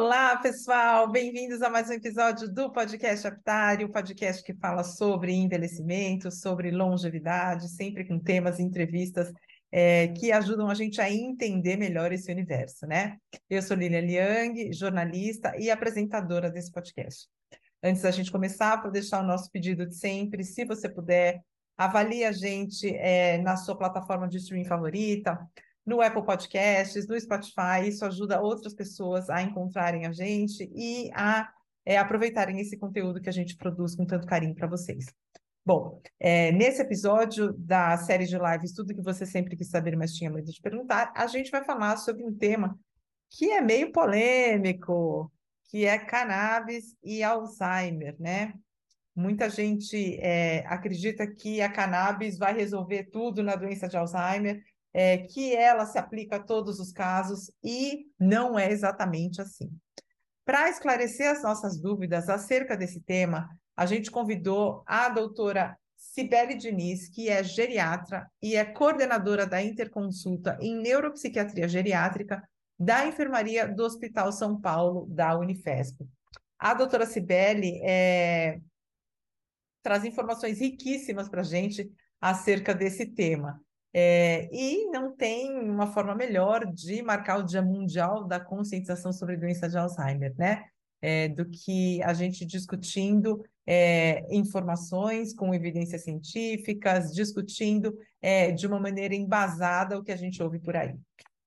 Olá, pessoal! Bem-vindos a mais um episódio do Podcast Aptário, o podcast que fala sobre envelhecimento, sobre longevidade, sempre com temas e entrevistas é, que ajudam a gente a entender melhor esse universo, né? Eu sou Lilian Liang, jornalista e apresentadora desse podcast. Antes da gente começar, vou deixar o nosso pedido de sempre, se você puder, avalie a gente é, na sua plataforma de streaming favorita, no Apple Podcasts, no Spotify. Isso ajuda outras pessoas a encontrarem a gente e a é, aproveitarem esse conteúdo que a gente produz com tanto carinho para vocês. Bom, é, nesse episódio da série de lives, tudo que você sempre quis saber, mas tinha medo de perguntar, a gente vai falar sobre um tema que é meio polêmico, que é cannabis e Alzheimer, né? Muita gente é, acredita que a cannabis vai resolver tudo na doença de Alzheimer, é, que ela se aplica a todos os casos e não é exatamente assim. Para esclarecer as nossas dúvidas acerca desse tema, a gente convidou a doutora Cibele Diniz, que é geriatra e é coordenadora da Interconsulta em Neuropsiquiatria Geriátrica da Enfermaria do Hospital São Paulo, da Unifesp. A doutora Cibele é, traz informações riquíssimas para a gente acerca desse tema. É, e não tem uma forma melhor de marcar o Dia Mundial da Conscientização sobre Doença de Alzheimer, né? É, do que a gente discutindo é, informações com evidências científicas, discutindo de uma maneira embasada o que a gente ouve por aí.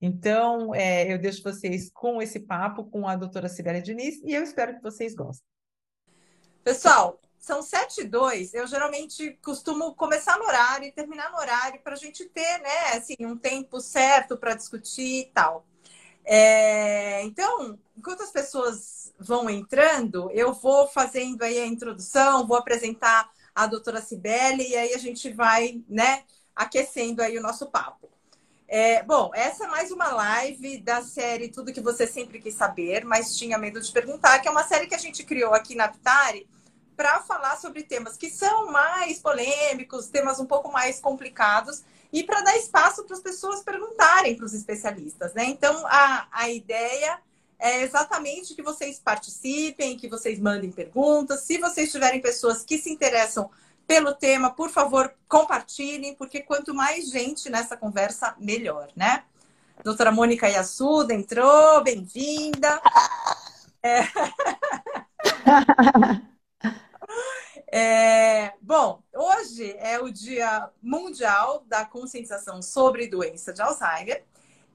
Então, eu deixo vocês com esse papo com a doutora Sibélia Diniz e eu espero que vocês gostem. Pessoal, são sete e dois. Eu geralmente costumo começar no horário e terminar no horário para a gente ter, né, assim, um tempo certo para discutir e tal. É, então, enquanto as pessoas vão entrando, eu vou fazendo aí a introdução, vou apresentar a doutora Cibele e aí a gente vai, né, aquecendo aí o nosso papo. É, bom, essa é mais uma live da série Tudo que você sempre quis saber, mas tinha medo de perguntar, que é uma série que a gente criou aqui na Pitari para falar sobre temas que são mais polêmicos, temas um pouco mais complicados, e para dar espaço para as pessoas perguntarem para os especialistas, né? Então, a, a ideia é exatamente que vocês participem, que vocês mandem perguntas. Se vocês tiverem pessoas que se interessam pelo tema, por favor, compartilhem, porque quanto mais gente nessa conversa, melhor, né? Doutora Mônica Yassuda entrou, bem-vinda. É... É, bom, hoje é o Dia Mundial da Conscientização sobre Doença de Alzheimer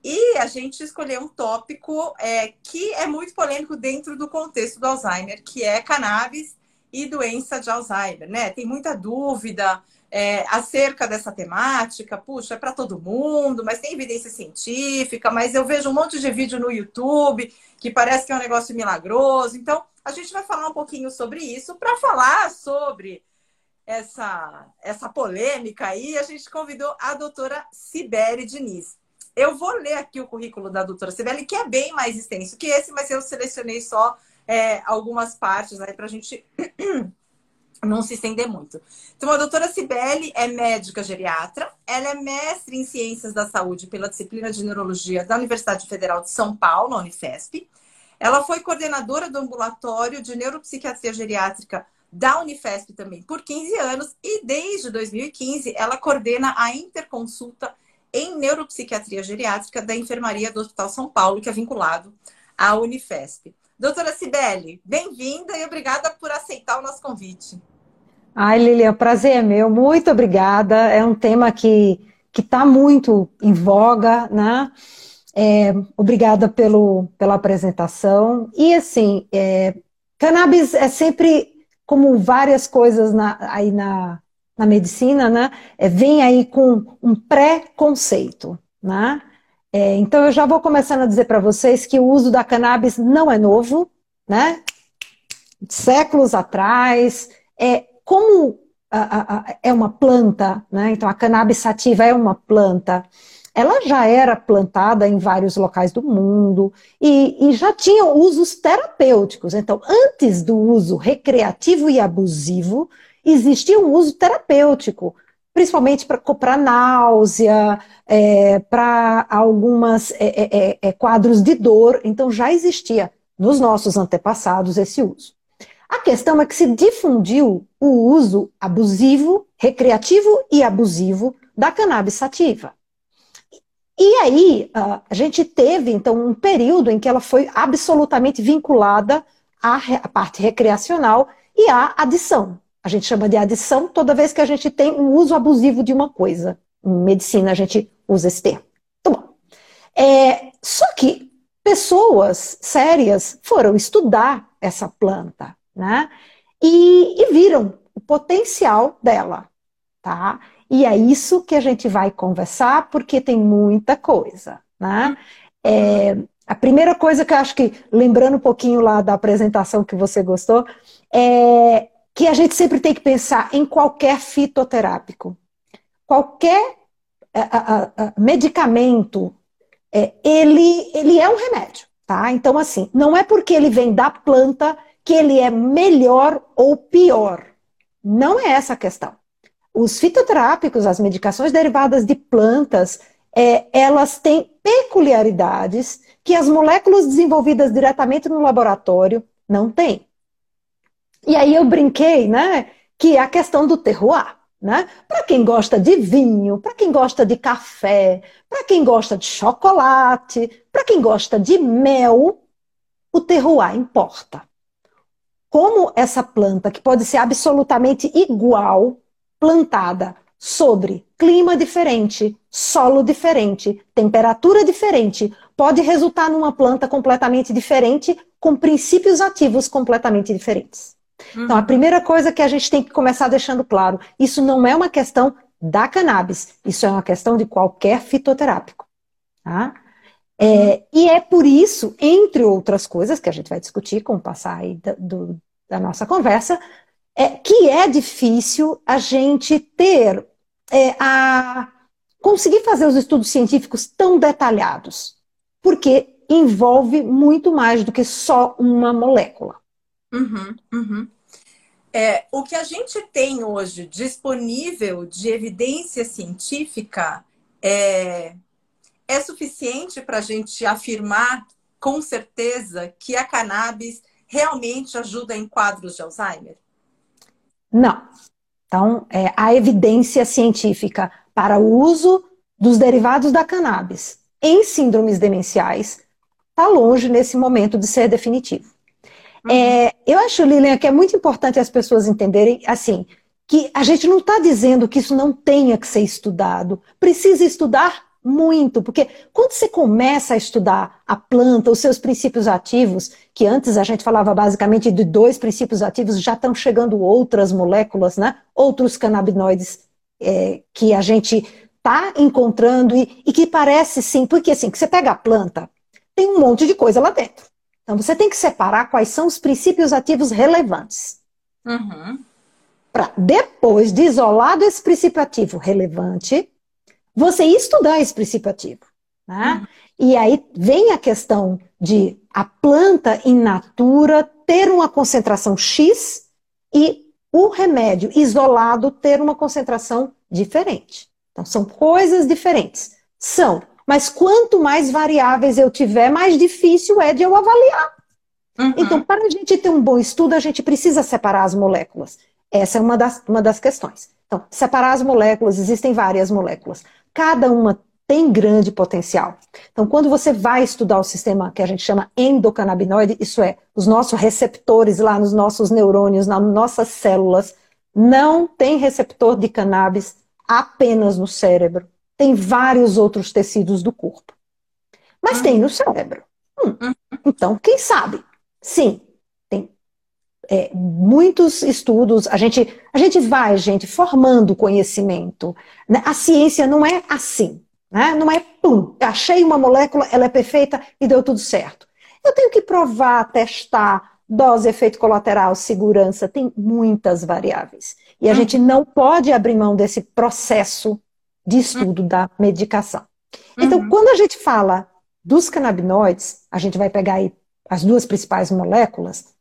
e a gente escolheu um tópico é, que é muito polêmico dentro do contexto do Alzheimer, que é cannabis e doença de Alzheimer, né? Tem muita dúvida é, acerca dessa temática, puxa, é para todo mundo, mas tem evidência científica, mas eu vejo um monte de vídeo no YouTube que parece que é um negócio milagroso, então a gente vai falar um pouquinho sobre isso. Para falar sobre essa, essa polêmica aí, a gente convidou a doutora Sibeli Diniz. Eu vou ler aqui o currículo da doutora Sibeli, que é bem mais extenso que esse, mas eu selecionei só é, algumas partes aí para a gente não se estender muito. Então, a doutora Cibele é médica geriatra, ela é mestre em Ciências da Saúde pela disciplina de Neurologia da Universidade Federal de São Paulo, Unifesp. Ela foi coordenadora do ambulatório de neuropsiquiatria geriátrica da Unifesp também por 15 anos e desde 2015 ela coordena a interconsulta em neuropsiquiatria geriátrica da enfermaria do Hospital São Paulo, que é vinculado à Unifesp. Doutora Cibele, bem-vinda e obrigada por aceitar o nosso convite. Ai, Lilian, o prazer é meu. Muito obrigada. É um tema que está muito em voga, né? É, obrigada pelo, pela apresentação. E assim, é, cannabis é sempre, como várias coisas na, aí na, na medicina, né? É, vem aí com um pré-conceito, né? É, então eu já vou começando a dizer para vocês que o uso da cannabis não é novo, né? Séculos atrás, é como a, a, a, é uma planta, né? Então a cannabis sativa é uma planta ela já era plantada em vários locais do mundo e, e, já tinha usos terapêuticos. Então, antes do uso recreativo e abusivo, existia um uso terapêutico, principalmente para náusea, é, para algumas é, é, é, é, quadros de dor. Então, já existia nos nossos antepassados esse uso. A questão é que se difundiu o uso abusivo, recreativo e abusivo da cannabis sativa. E aí, a gente teve, então, um período em que ela foi absolutamente vinculada à parte recreacional e à adição. A gente chama de adição toda vez que a gente tem um uso abusivo de uma coisa. Em medicina, a gente usa esse termo. Muito bom. É, só que pessoas sérias foram estudar essa planta, né? E, e viram o potencial dela, tá? E é isso que a gente vai conversar, porque tem muita coisa, né? É, a primeira coisa que eu acho que, lembrando um pouquinho lá da apresentação que você gostou, é que a gente sempre tem que pensar em qualquer fitoterápico. Qualquer a, a, a, medicamento, é, ele, ele é um remédio, tá? Então, assim, não é porque ele vem da planta que ele é melhor ou pior. Não é essa a questão. Os fitoterápicos, as medicações derivadas de plantas, é, elas têm peculiaridades que as moléculas desenvolvidas diretamente no laboratório não têm. E aí eu brinquei, né, que é a questão do terroir, né? Para quem gosta de vinho, para quem gosta de café, para quem gosta de chocolate, para quem gosta de mel, o terroir importa. Como essa planta, que pode ser absolutamente igual plantada sobre clima diferente, solo diferente, temperatura diferente, pode resultar numa planta completamente diferente, com princípios ativos completamente diferentes. Uhum. Então, a uhum. primeira coisa que a gente tem que começar deixando claro: isso não é uma questão da cannabis, isso é uma questão de qualquer fitoterápico. Tá? É, uhum. e é por isso, entre outras coisas, que a gente vai discutir com o passar aí da, do, da nossa conversa, é, que é difícil a gente ter é, a conseguir fazer os estudos científicos tão detalhados, porque envolve muito mais do que só uma molécula. Uhum, uhum. É, o que a gente tem hoje disponível de evidência científica é, é suficiente para a gente afirmar com certeza que a cannabis realmente ajuda em quadros de Alzheimer? Não. Então, é, a evidência científica para o uso dos derivados da cannabis em síndromes demenciais está longe nesse momento de ser definitivo. Uhum. É, eu acho, Lilian, que é muito importante as pessoas entenderem, assim, que a gente não está dizendo que isso não tenha que ser estudado. Precisa estudar muito, porque quando você começa a estudar a planta, os seus princípios ativos, que antes a gente falava basicamente de dois princípios ativos, já estão chegando outras moléculas, né? outros canabinoides é, que a gente está encontrando e, e, que parece sim, porque assim, que você pega a planta, tem um monte de coisa lá dentro. Então você tem que separar quais são os princípios ativos relevantes. Uhum. Para depois de isolado esse princípio ativo relevante, você estudar esse princípio ativo. Né? Uhum. E aí vem a questão de a planta in natura ter uma concentração X e o remédio isolado ter uma concentração diferente. Então, são coisas diferentes. São. Mas quanto mais variáveis eu tiver, mais difícil é de eu avaliar. Uhum. Então, para a gente ter um bom estudo, a gente precisa separar as moléculas. Essa é uma das, uma das questões. Então, separar as moléculas, existem várias moléculas. Cada uma tem grande potencial. Então, quando você vai estudar o sistema que a gente chama endocannabinoide, isso é, os nossos receptores lá nos nossos neurônios, nas nossas células, não tem receptor de cannabis apenas no cérebro. Tem vários outros tecidos do corpo. Mas tem no cérebro. Hum, então, quem sabe? Sim, é, muitos estudos. A gente, a gente vai, gente, formando conhecimento. Né? A ciência não é assim. Né? Não é pum, achei uma molécula, ela é perfeita e deu tudo certo. Eu tenho que provar, testar, dose, efeito colateral, segurança, tem muitas variáveis. E a hum. gente não pode abrir mão desse processo de estudo hum. da medicação. Então, uhum. quando a gente fala dos canabinoides, a gente vai pegar aí as duas principais moléculas,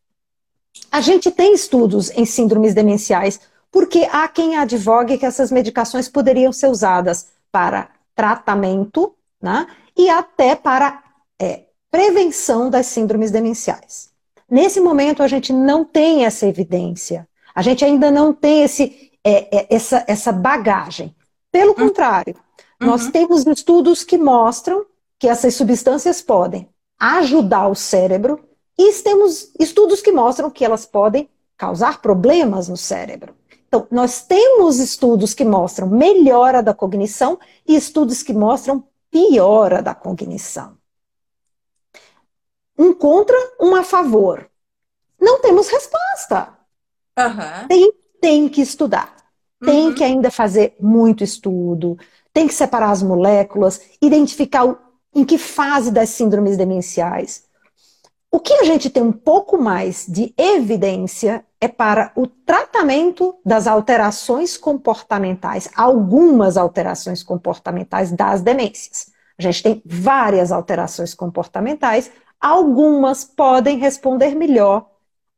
a gente tem estudos em síndromes demenciais, porque há quem advogue que essas medicações poderiam ser usadas para tratamento, né? E até para é, prevenção das síndromes demenciais. Nesse momento, a gente não tem essa evidência, a gente ainda não tem esse, é, é, essa, essa bagagem. Pelo uhum. contrário, uhum. nós temos estudos que mostram que essas substâncias podem ajudar o cérebro e temos estudos que mostram que elas podem causar problemas no cérebro. Então, nós temos estudos que mostram melhora da cognição e estudos que mostram piora da cognição. Um contra, um a favor. Não temos resposta. Uhum. Tem, tem que estudar. Tem uhum. que ainda fazer muito estudo. Tem que separar as moléculas, identificar o, em que fase das síndromes demenciais. O que a gente tem um pouco mais de evidência é para o tratamento das alterações comportamentais, algumas alterações comportamentais das demências. A gente tem várias alterações comportamentais, algumas podem responder melhor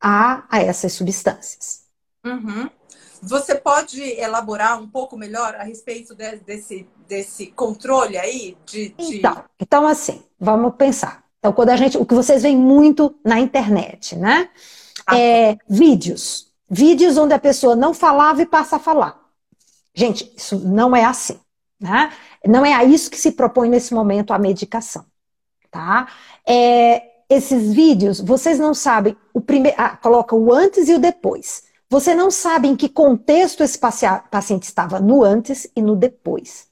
a, a essas substâncias. Uhum. Você pode elaborar um pouco melhor a respeito de, desse, desse controle aí? De, de... Então, então, assim, vamos pensar. Então, quando a gente, o que vocês veem muito na internet, né? Ah. É vídeos. Vídeos onde a pessoa não falava e passa a falar. Gente, isso não é assim, né? Não é a isso que se propõe nesse momento a medicação, tá? É, esses vídeos, vocês não sabem, o primeiro, ah, coloca o antes e o depois. Você não sabe em que contexto esse paciente estava no antes e no depois.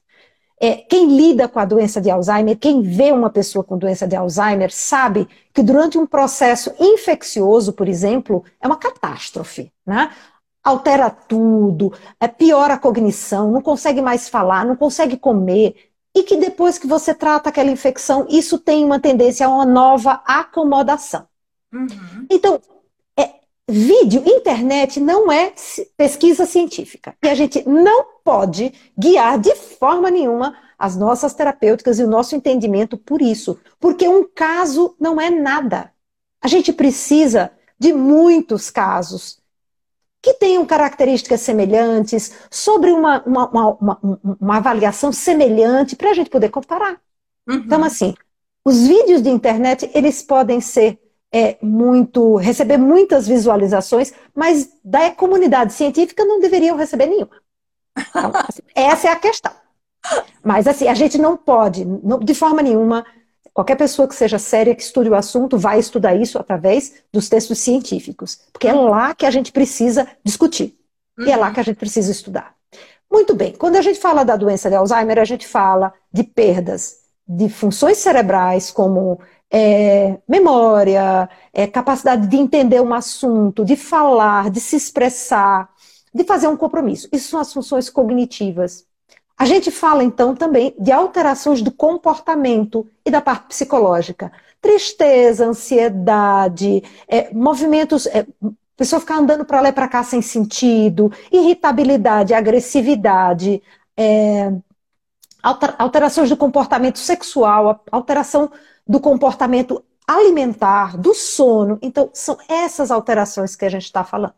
É, quem lida com a doença de Alzheimer, quem vê uma pessoa com doença de Alzheimer, sabe que durante um processo infeccioso, por exemplo, é uma catástrofe, né? Altera tudo, é, piora a cognição, não consegue mais falar, não consegue comer, e que depois que você trata aquela infecção, isso tem uma tendência a uma nova acomodação. Uhum. Então, Vídeo, internet não é pesquisa científica. E a gente não pode guiar de forma nenhuma as nossas terapêuticas e o nosso entendimento por isso. Porque um caso não é nada. A gente precisa de muitos casos que tenham características semelhantes, sobre uma, uma, uma, uma avaliação semelhante, para a gente poder comparar. Uhum. Então, assim, os vídeos de internet, eles podem ser é, muito, receber muitas visualizações, mas da comunidade científica não deveriam receber nenhuma. Então, assim, essa é a questão. Mas assim, a gente não pode, não, de forma nenhuma, qualquer pessoa que seja séria, que estude o assunto, vai estudar isso através dos textos científicos. Porque é lá que a gente precisa discutir. E é lá que a gente precisa estudar. Muito bem, quando a gente fala da doença de Alzheimer, a gente fala de perdas de funções cerebrais, como é, memória, é, capacidade de entender um assunto, de falar, de se expressar, de fazer um compromisso. Isso são as funções cognitivas. A gente fala então também de alterações do comportamento e da parte psicológica. Tristeza, ansiedade, é, movimentos, é, pessoa ficar andando para lá e para cá sem sentido, irritabilidade, agressividade, é, alterações do comportamento sexual, alteração do comportamento alimentar, do sono. Então, são essas alterações que a gente está falando.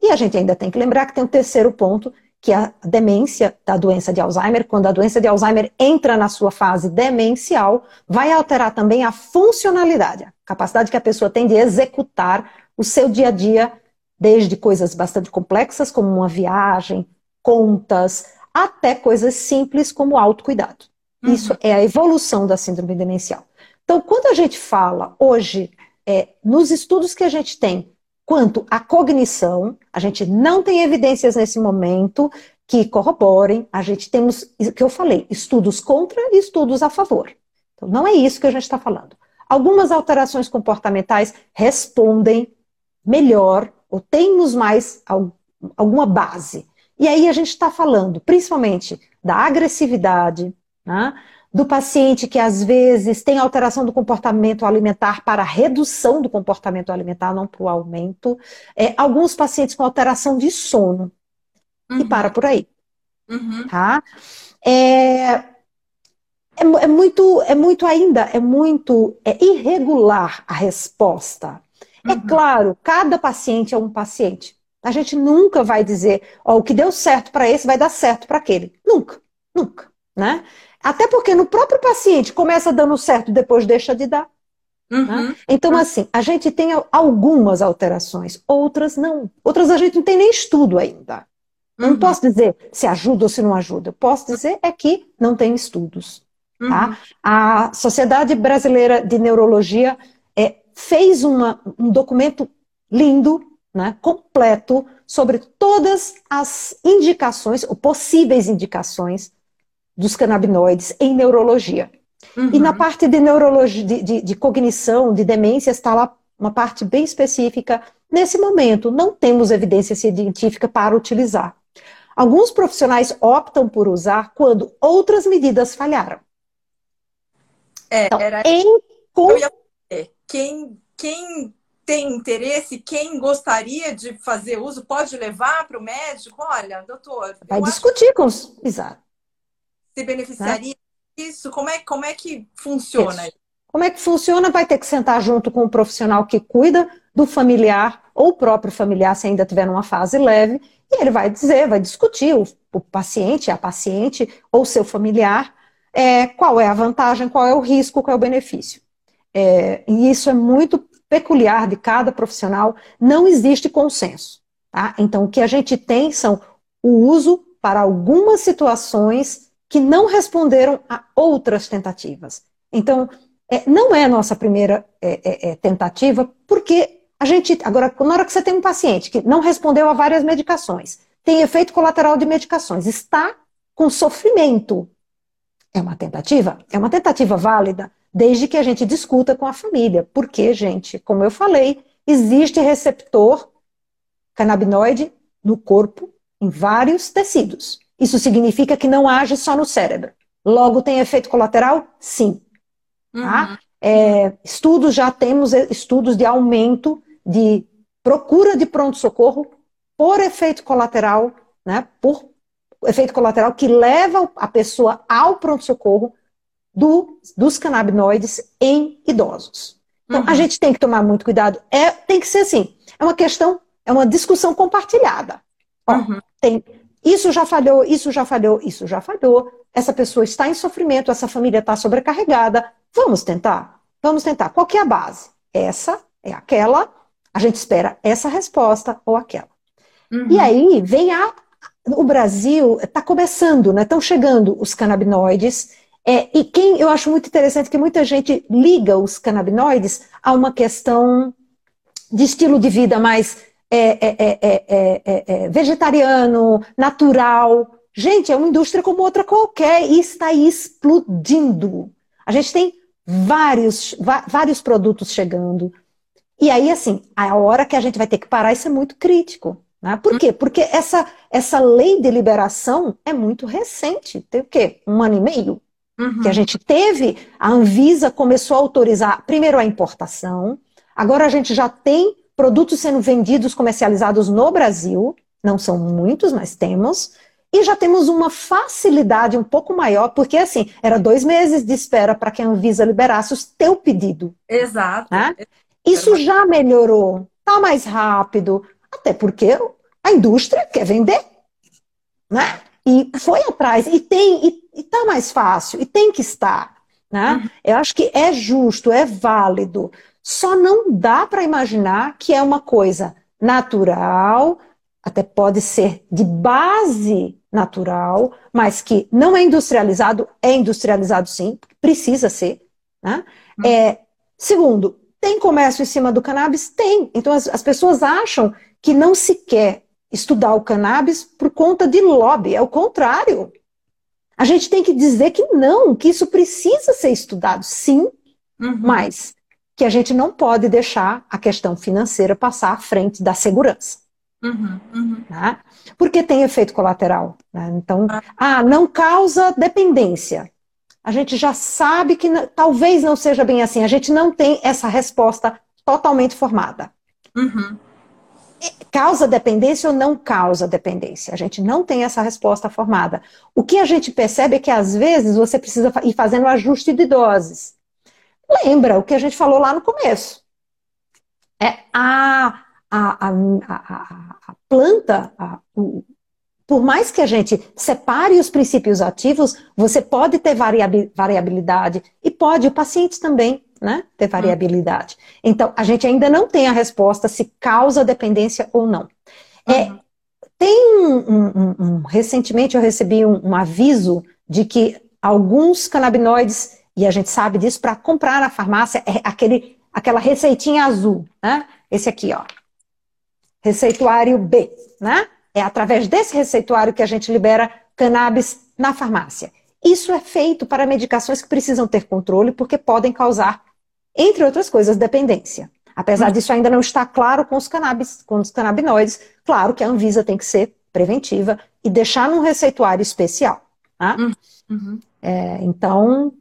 E a gente ainda tem que lembrar que tem um terceiro ponto, que é a demência da doença de Alzheimer. Quando a doença de Alzheimer entra na sua fase demencial, vai alterar também a funcionalidade, a capacidade que a pessoa tem de executar o seu dia a dia, desde coisas bastante complexas, como uma viagem, contas, até coisas simples como autocuidado. Uhum. Isso é a evolução da síndrome demencial. Então, quando a gente fala hoje, é, nos estudos que a gente tem quanto à cognição, a gente não tem evidências nesse momento que corroborem, a gente temos, o que eu falei, estudos contra e estudos a favor. Então, não é isso que a gente está falando. Algumas alterações comportamentais respondem melhor ou temos mais alguma base. E aí a gente está falando principalmente da agressividade, né? do paciente que às vezes tem alteração do comportamento alimentar para redução do comportamento alimentar, não para o aumento. É, alguns pacientes com alteração de sono. Uhum. E para por aí. Uhum. Tá? É, é, é, muito, é muito ainda, é muito é irregular a resposta. É uhum. É claro, cada paciente é um paciente. A gente nunca vai dizer, ó, o que deu certo para esse vai dar certo para aquele. Nunca, nunca, né? Até porque no próprio paciente começa dando certo e depois deixa de dar. Uhum. Né? Então, assim, a gente tem algumas alterações, outras não. Outras a gente não tem nem estudo ainda. Uhum. Não posso dizer se ajuda ou se não ajuda. Eu posso dizer é que não tem estudos. Tá? Uhum. A Sociedade Brasileira de Neurologia é, fez uma, um documento lindo, né, completo, sobre todas as indicações, ou possíveis indicações, dos canabinoides em neurologia. Uhum. E na uhum. parte de neurologia, de, de, de cognição, de demência, está lá uma parte bem específica. Nesse momento, não temos evidência científica para utilizar. Alguns profissionais optam por usar quando outras medidas falharam. É, então, era. Em... Com... Quem, quem tem interesse, quem gostaria de fazer uso, pode levar para o médico? Olha, doutor. Vai discutir com os. Exato. Se beneficiaria isso? Como é, como é que funciona? Isso. Como é que funciona? Vai ter que sentar junto com o profissional que cuida do familiar ou o próprio familiar, se ainda tiver numa fase leve, e ele vai dizer, vai discutir o, o paciente, a paciente ou seu familiar, é, qual é a vantagem, qual é o risco, qual é o benefício. É, e isso é muito peculiar de cada profissional, não existe consenso. Tá? Então, o que a gente tem são o uso para algumas situações que não responderam a outras tentativas. Então, é, não é a nossa primeira é, é, é, tentativa, porque a gente. Agora, na hora que você tem um paciente que não respondeu a várias medicações, tem efeito colateral de medicações, está com sofrimento, é uma tentativa? É uma tentativa válida, desde que a gente discuta com a família. Porque, gente, como eu falei, existe receptor canabinoide no corpo, em vários tecidos. Isso significa que não age só no cérebro. Logo, tem efeito colateral? Sim. Tá? Uhum. É, estudos, já temos estudos de aumento de procura de pronto-socorro por efeito colateral, né, por efeito colateral que leva a pessoa ao pronto-socorro do, dos canabinoides em idosos. Então, uhum. a gente tem que tomar muito cuidado. É, tem que ser assim, é uma questão, é uma discussão compartilhada. Ó, uhum. tem isso já falhou, isso já falhou, isso já falhou. Essa pessoa está em sofrimento, essa família está sobrecarregada. Vamos tentar? Vamos tentar. Qual é a base? Essa é aquela. A gente espera essa resposta ou aquela. Uhum. E aí vem a. O Brasil está começando, né? Estão chegando os canabinoides. É, e quem eu acho muito interessante que muita gente liga os canabinoides a uma questão de estilo de vida mais é, é, é, vegetariano, natural. Gente, é uma indústria como outra qualquer e está explodindo. A gente tem vários, vários produtos chegando. E aí, assim, a hora que a gente vai ter que parar, isso é muito crítico. Né? Por quê? Porque essa, essa lei de liberação é muito recente. Tem o quê? Um ano e meio? Uhum. Que a gente teve, a Anvisa começou a autorizar primeiro a importação, agora a gente já tem produtos sendo vendidos, comercializados no Brasil, não são muitos, mas temos, e já temos uma facilidade um pouco maior, porque assim, era dois meses de espera para que a Anvisa liberasse o teu pedido. Exato. Né? Isso já melhorou, tá mais rápido, até porque a indústria quer vender, né? E foi atrás, e tem, e, e tá mais fácil, e tem que estar. Né? Uhum. Eu acho que é justo, é válido. Só não dá para imaginar que é uma coisa natural, até pode ser de base natural, mas que não é industrializado, é industrializado sim, precisa ser. Né? Hum. É, segundo, tem comércio em cima do cannabis? Tem. Então as, as pessoas acham que não se quer estudar o cannabis por conta de lobby, é o contrário. A gente tem que dizer que não, que isso precisa ser estudado, sim, uhum. mas que a gente não pode deixar a questão financeira passar à frente da segurança. Uhum, uhum. Né? Porque tem efeito colateral. Né? Então, ah. ah, não causa dependência. A gente já sabe que talvez não seja bem assim. A gente não tem essa resposta totalmente formada. Uhum. Causa dependência ou não causa dependência? A gente não tem essa resposta formada. O que a gente percebe é que às vezes você precisa ir fazendo ajuste de doses lembra o que a gente falou lá no começo. É a, a, a, a planta, o, por mais que a gente separe os princípios ativos, você pode ter variabilidade e pode, o paciente também. Né? Ter variabilidade. Então, a gente ainda não tem a resposta se causa dependência ou não. É, uhum. tem um, um, um, recentemente eu recebi um, aviso de que alguns canabinoides, e a gente sabe disso, para comprar na farmácia, é aquele, aquela receitinha azul, né? Esse aqui, ó. Receituário B, né? É através desse receituário que a gente libera cannabis na farmácia. Isso é feito para medicações que precisam ter controle, porque podem causar, entre outras coisas, dependência. Apesar uhum. disso ainda não estar claro com os, cannabis, com os canabinoides, claro que a Anvisa tem que ser preventiva e deixar num receituário especial. Tá? Uhum. uhum. É, então,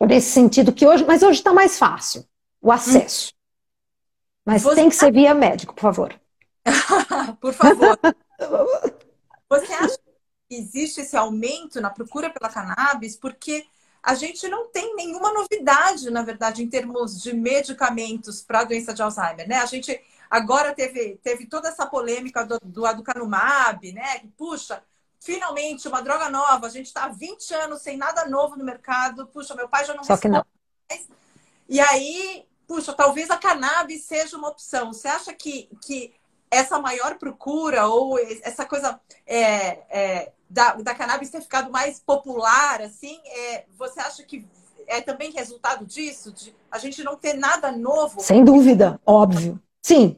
nesse sentido que hoje, mas hoje está mais fácil o acesso. Uhum. Mas Você tem que ser via médico, por favor. por favor. Você acha existe esse aumento na procura pela cannabis porque a gente não tem nenhuma novidade, na verdade, em termos de medicamentos para a doença de Alzheimer, né? A gente agora teve, teve toda essa polêmica do, do aducanumab, né? Puxa, finalmente uma droga nova, a gente está há 20 anos sem nada novo no mercado, puxa, meu pai já não Só que não. mais. E aí, puxa, talvez a cannabis seja uma opção. Você acha que, que essa maior procura ou essa coisa é, é, da, da cannabis ter ficado mais popular, assim, é, você acha que é também resultado disso? De a gente não ter nada novo? Sem dúvida, óbvio. Sim,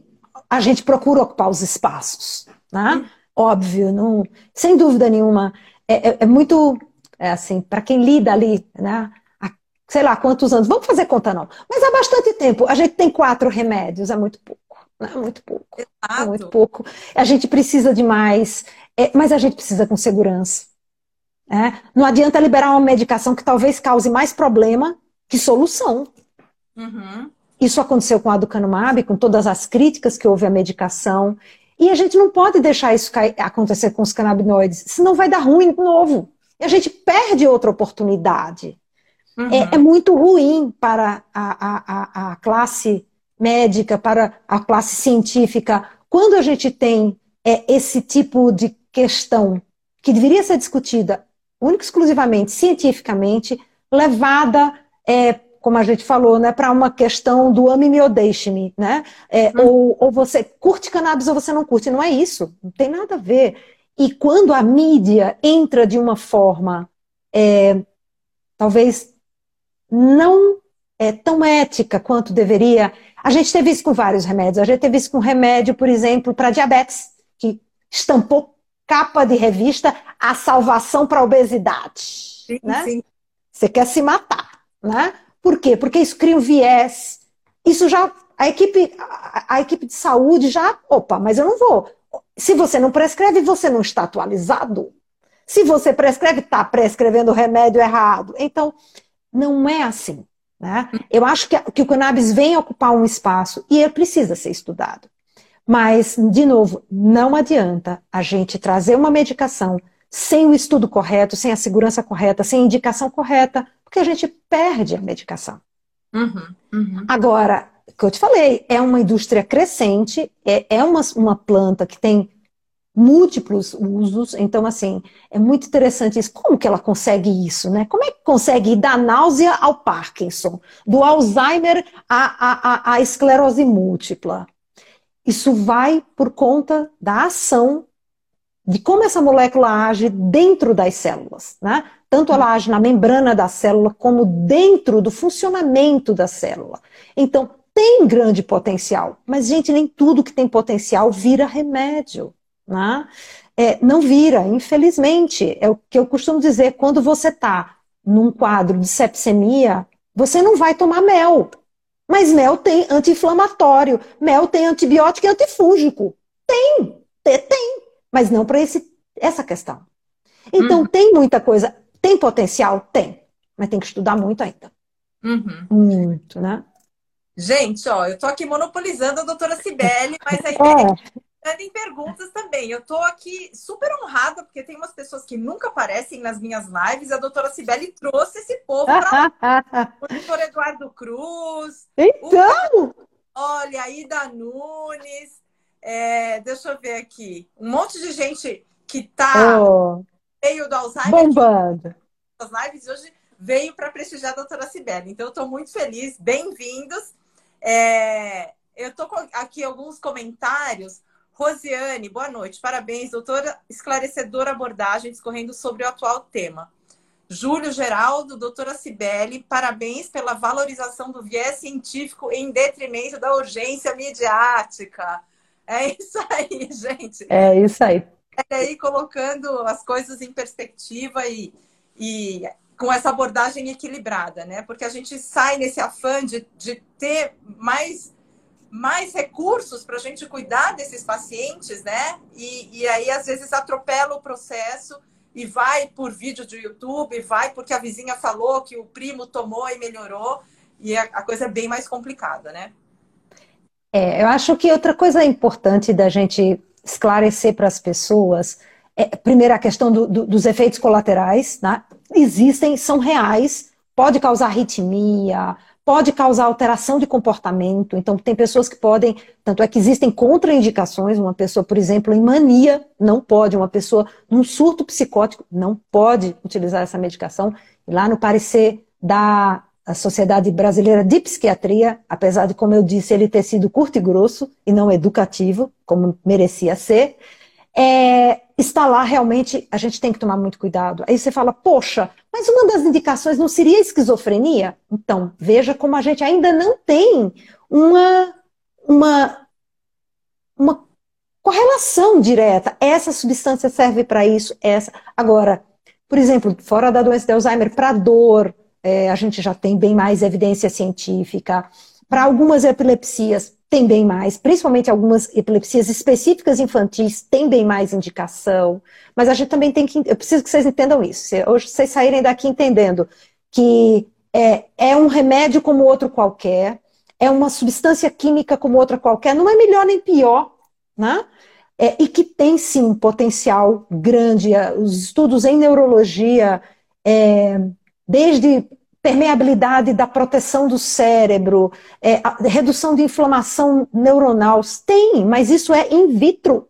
a gente procura ocupar os espaços, né? Hum. Óbvio, não, sem dúvida nenhuma. É, é, é muito, é assim, para quem lida ali, né? Há, sei lá quantos anos, vamos fazer conta não, mas há bastante tempo. A gente tem quatro remédios, é muito pouco. Né? É muito pouco. Exato. É muito pouco. A gente precisa de mais. É, mas a gente precisa com segurança. É? Não adianta liberar uma medicação que talvez cause mais problema que solução. Uhum. Isso aconteceu com a Aducanumab, com todas as críticas que houve à medicação. E a gente não pode deixar isso acontecer com os canabinoides, senão vai dar ruim de novo. E a gente perde outra oportunidade. Uhum. É, é, muito ruim para a, a, a, classe médica, para a classe científica. Quando a gente tem é, esse tipo de questão que deveria ser discutida única e exclusivamente cientificamente, levada, é, como a gente falou, né, para uma questão do ame-me ou deixe-me, né? É, hum. ou, ou você curte cannabis ou você não curte. Não é isso, não tem nada a ver. E quando a mídia entra de uma forma, é, talvez não é, tão ética quanto deveria, a gente teve isso com vários remédios. A gente teve isso com remédio, por exemplo, para diabetes, que estampou capa de revista a salvação para a obesidade. Sim, né? sim. Você quer se matar, né? Por quê? Porque isso cria um viés. Isso já a equipe a, a equipe de saúde já, opa, mas eu não vou. Se você não prescreve, você não está atualizado. Se você prescreve, está prescrevendo o remédio errado. Então, não é assim. Né? Eu acho que, que o cannabis vem ocupar um espaço e ele precisa ser estudado. Mas, de novo, não adianta a gente trazer uma medicação sem o estudo correto, sem a segurança correta, sem a indicação correta, porque a gente perde a medicação. Uhum, uhum. Agora, o que eu te falei, é uma indústria crescente, é, é uma, uma planta que tem múltiplos usos. Então, assim, é muito interessante isso. Como que ela consegue isso, né? Como é que consegue ir da náusea ao Parkinson, do Alzheimer à, à, à esclerose múltipla? Isso vai por conta da ação de como essa molécula age dentro das células, né? Tanto ela age na membrana da célula como dentro do funcionamento da célula. Então, tem grande potencial, mas gente, nem tudo que tem potencial vira remédio. Né? É, não vira, infelizmente. É o que eu costumo dizer, quando você está num quadro de sepsemia, você não vai tomar mel. Mas mel tem anti-inflamatório, mel tem antibiótico e antifúngico. Tem, tem, mas não para essa questão. Então, uhum. tem muita coisa. Tem potencial? Tem, mas tem que estudar muito ainda. Uhum. Muito, né? Gente, ó, eu tô aqui monopolizando a doutora Cibele, mas aí é em perguntas também. Eu tô aqui super honrada, porque tem umas pessoas que nunca aparecem nas minhas lives. A doutora Cibele trouxe esse povo para o doutor Eduardo Cruz. Então! O... Olha, a Ida Nunes. É, deixa eu ver aqui. Um monte de gente que tá oh. meio do Alzheimer. Bombando. As lives hoje veio para prestigiar a doutora Sibeli. Então, eu estou muito feliz. Bem-vindos. É, eu estou aqui alguns comentários. Rosiane, boa noite. Parabéns, doutora. Esclarecedora abordagem discorrendo sobre o atual tema. Júlio Geraldo, doutora Cibele, parabéns pela valorização do viés científico em detrimento da urgência midiática. É isso aí, gente. É isso aí. É aí colocando as coisas em perspectiva e, e com essa abordagem equilibrada, né? Porque a gente sai nesse afã de, de ter mais, mais recursos para a gente cuidar desses pacientes, né? E, e aí, às vezes, atropela o processo e vai por vídeo do YouTube, vai porque a vizinha falou que o primo tomou e melhorou, e a, a coisa é bem mais complicada, né? É, eu acho que outra coisa importante da gente esclarecer para as pessoas é, primeiro, a questão do, do, dos efeitos colaterais, né? existem, são reais, pode causar arritmia, pode causar alteração de comportamento. Então, tem pessoas que podem, tanto é que existem contraindicações. Uma pessoa, por exemplo, em mania, não pode. Uma pessoa num surto psicótico, não pode utilizar essa medicação. E lá no parecer da Sociedade Brasileira de Psiquiatria, apesar de, como eu disse, ele ter sido curto e grosso e não educativo, como merecia ser, é, está lá realmente, a gente tem que tomar muito cuidado. Aí você fala, poxa, mas uma das indicações não seria esquizofrenia? Então, veja como a gente ainda não tem uma, uma, uma correlação direta. Essa substância serve para isso, essa. Agora, por exemplo, fora da doença de Alzheimer, para dor, é, a gente já tem bem mais evidência científica. Para algumas epilepsias, tem bem mais, principalmente algumas epilepsias específicas infantis tem bem mais indicação, mas a gente também tem que, eu preciso que vocês entendam isso, hoje vocês saírem daqui entendendo que é, é um remédio como outro qualquer, é uma substância química como outra qualquer, não é melhor nem pior, né? É, e que tem sim um potencial grande. Os estudos em neurologia, é, desde permeabilidade da proteção do cérebro, é, redução de inflamação neuronal. Tem, mas isso é in vitro.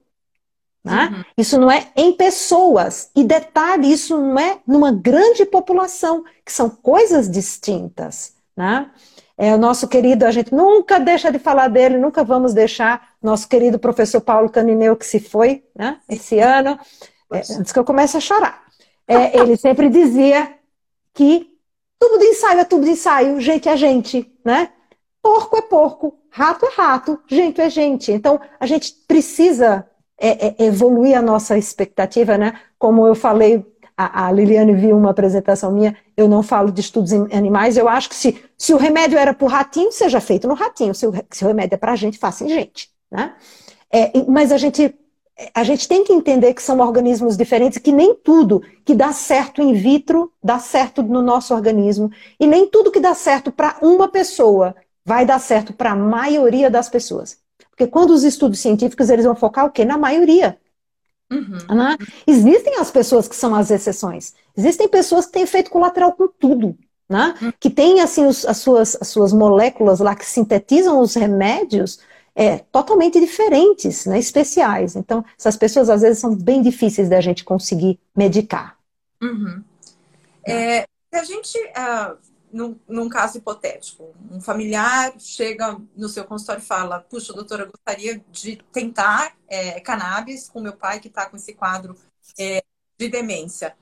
Né? Uhum. Isso não é em pessoas. E detalhe, isso não é numa grande população, que são coisas distintas. Né? É, o nosso querido, a gente nunca deixa de falar dele, nunca vamos deixar, nosso querido professor Paulo Canineu, que se foi né, esse ano, é, antes que eu comece a chorar. É, ele sempre dizia que Tubo de ensaio é tubo de ensaio, gente é gente, né? Porco é porco, rato é rato, gente é gente. Então, a gente precisa é, é, evoluir a nossa expectativa, né? Como eu falei, a, a, Liliane viu uma apresentação minha, eu não falo de estudos em animais, eu acho que se, se o remédio era para o ratinho, seja feito no ratinho. Se o, se o remédio é para a gente, faça em gente, né? É, mas a gente a gente tem que entender que são organismos diferentes, que nem tudo que dá certo in vitro dá certo no nosso organismo, e nem tudo que dá certo para uma pessoa vai dar certo para a maioria das pessoas. Porque quando os estudos científicos eles vão focar o quê? Na maioria. Uhum. Né? Existem as pessoas que são as exceções. Existem pessoas que têm efeito colateral com tudo. Né? Uhum. Que têm assim os, as, suas, as suas moléculas lá que sintetizam os remédios é, totalmente diferentes, né, especiais. Então, essas pessoas às vezes são bem difíceis da gente conseguir medicar. Uhum. É, se a gente, uh, num, num, caso hipotético, um familiar chega no seu consultório e fala: Puxa, doutora, eu gostaria de tentar é, cannabis com meu pai que está com esse quadro é, de demência.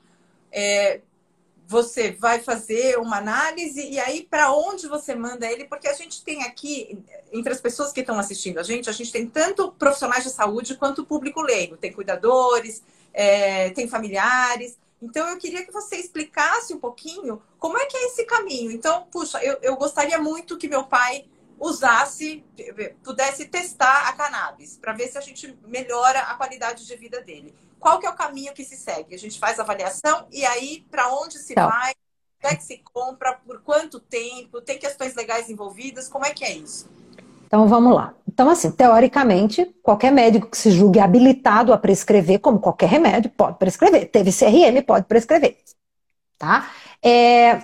Você vai fazer uma análise e aí para onde você manda ele? Porque a gente tem aqui, entre as pessoas que estão assistindo a gente, a gente tem tanto profissionais de saúde quanto público leigo. Tem cuidadores, é, tem familiares. Então eu queria que você explicasse um pouquinho como é que é esse caminho. Então, puxa, eu, eu gostaria muito que meu pai usasse, pudesse testar a cannabis para ver se a gente melhora a qualidade de vida dele qual que é o caminho que se segue? A gente faz a avaliação e aí para onde se então. vai? Onde é que se compra? Por quanto tempo? Tem questões legais envolvidas? Como é que é isso? Então vamos lá. Então, assim, teoricamente, qualquer médico que se julgue habilitado a prescrever, como qualquer remédio, pode prescrever. Teve CRM, pode prescrever. Tá? É,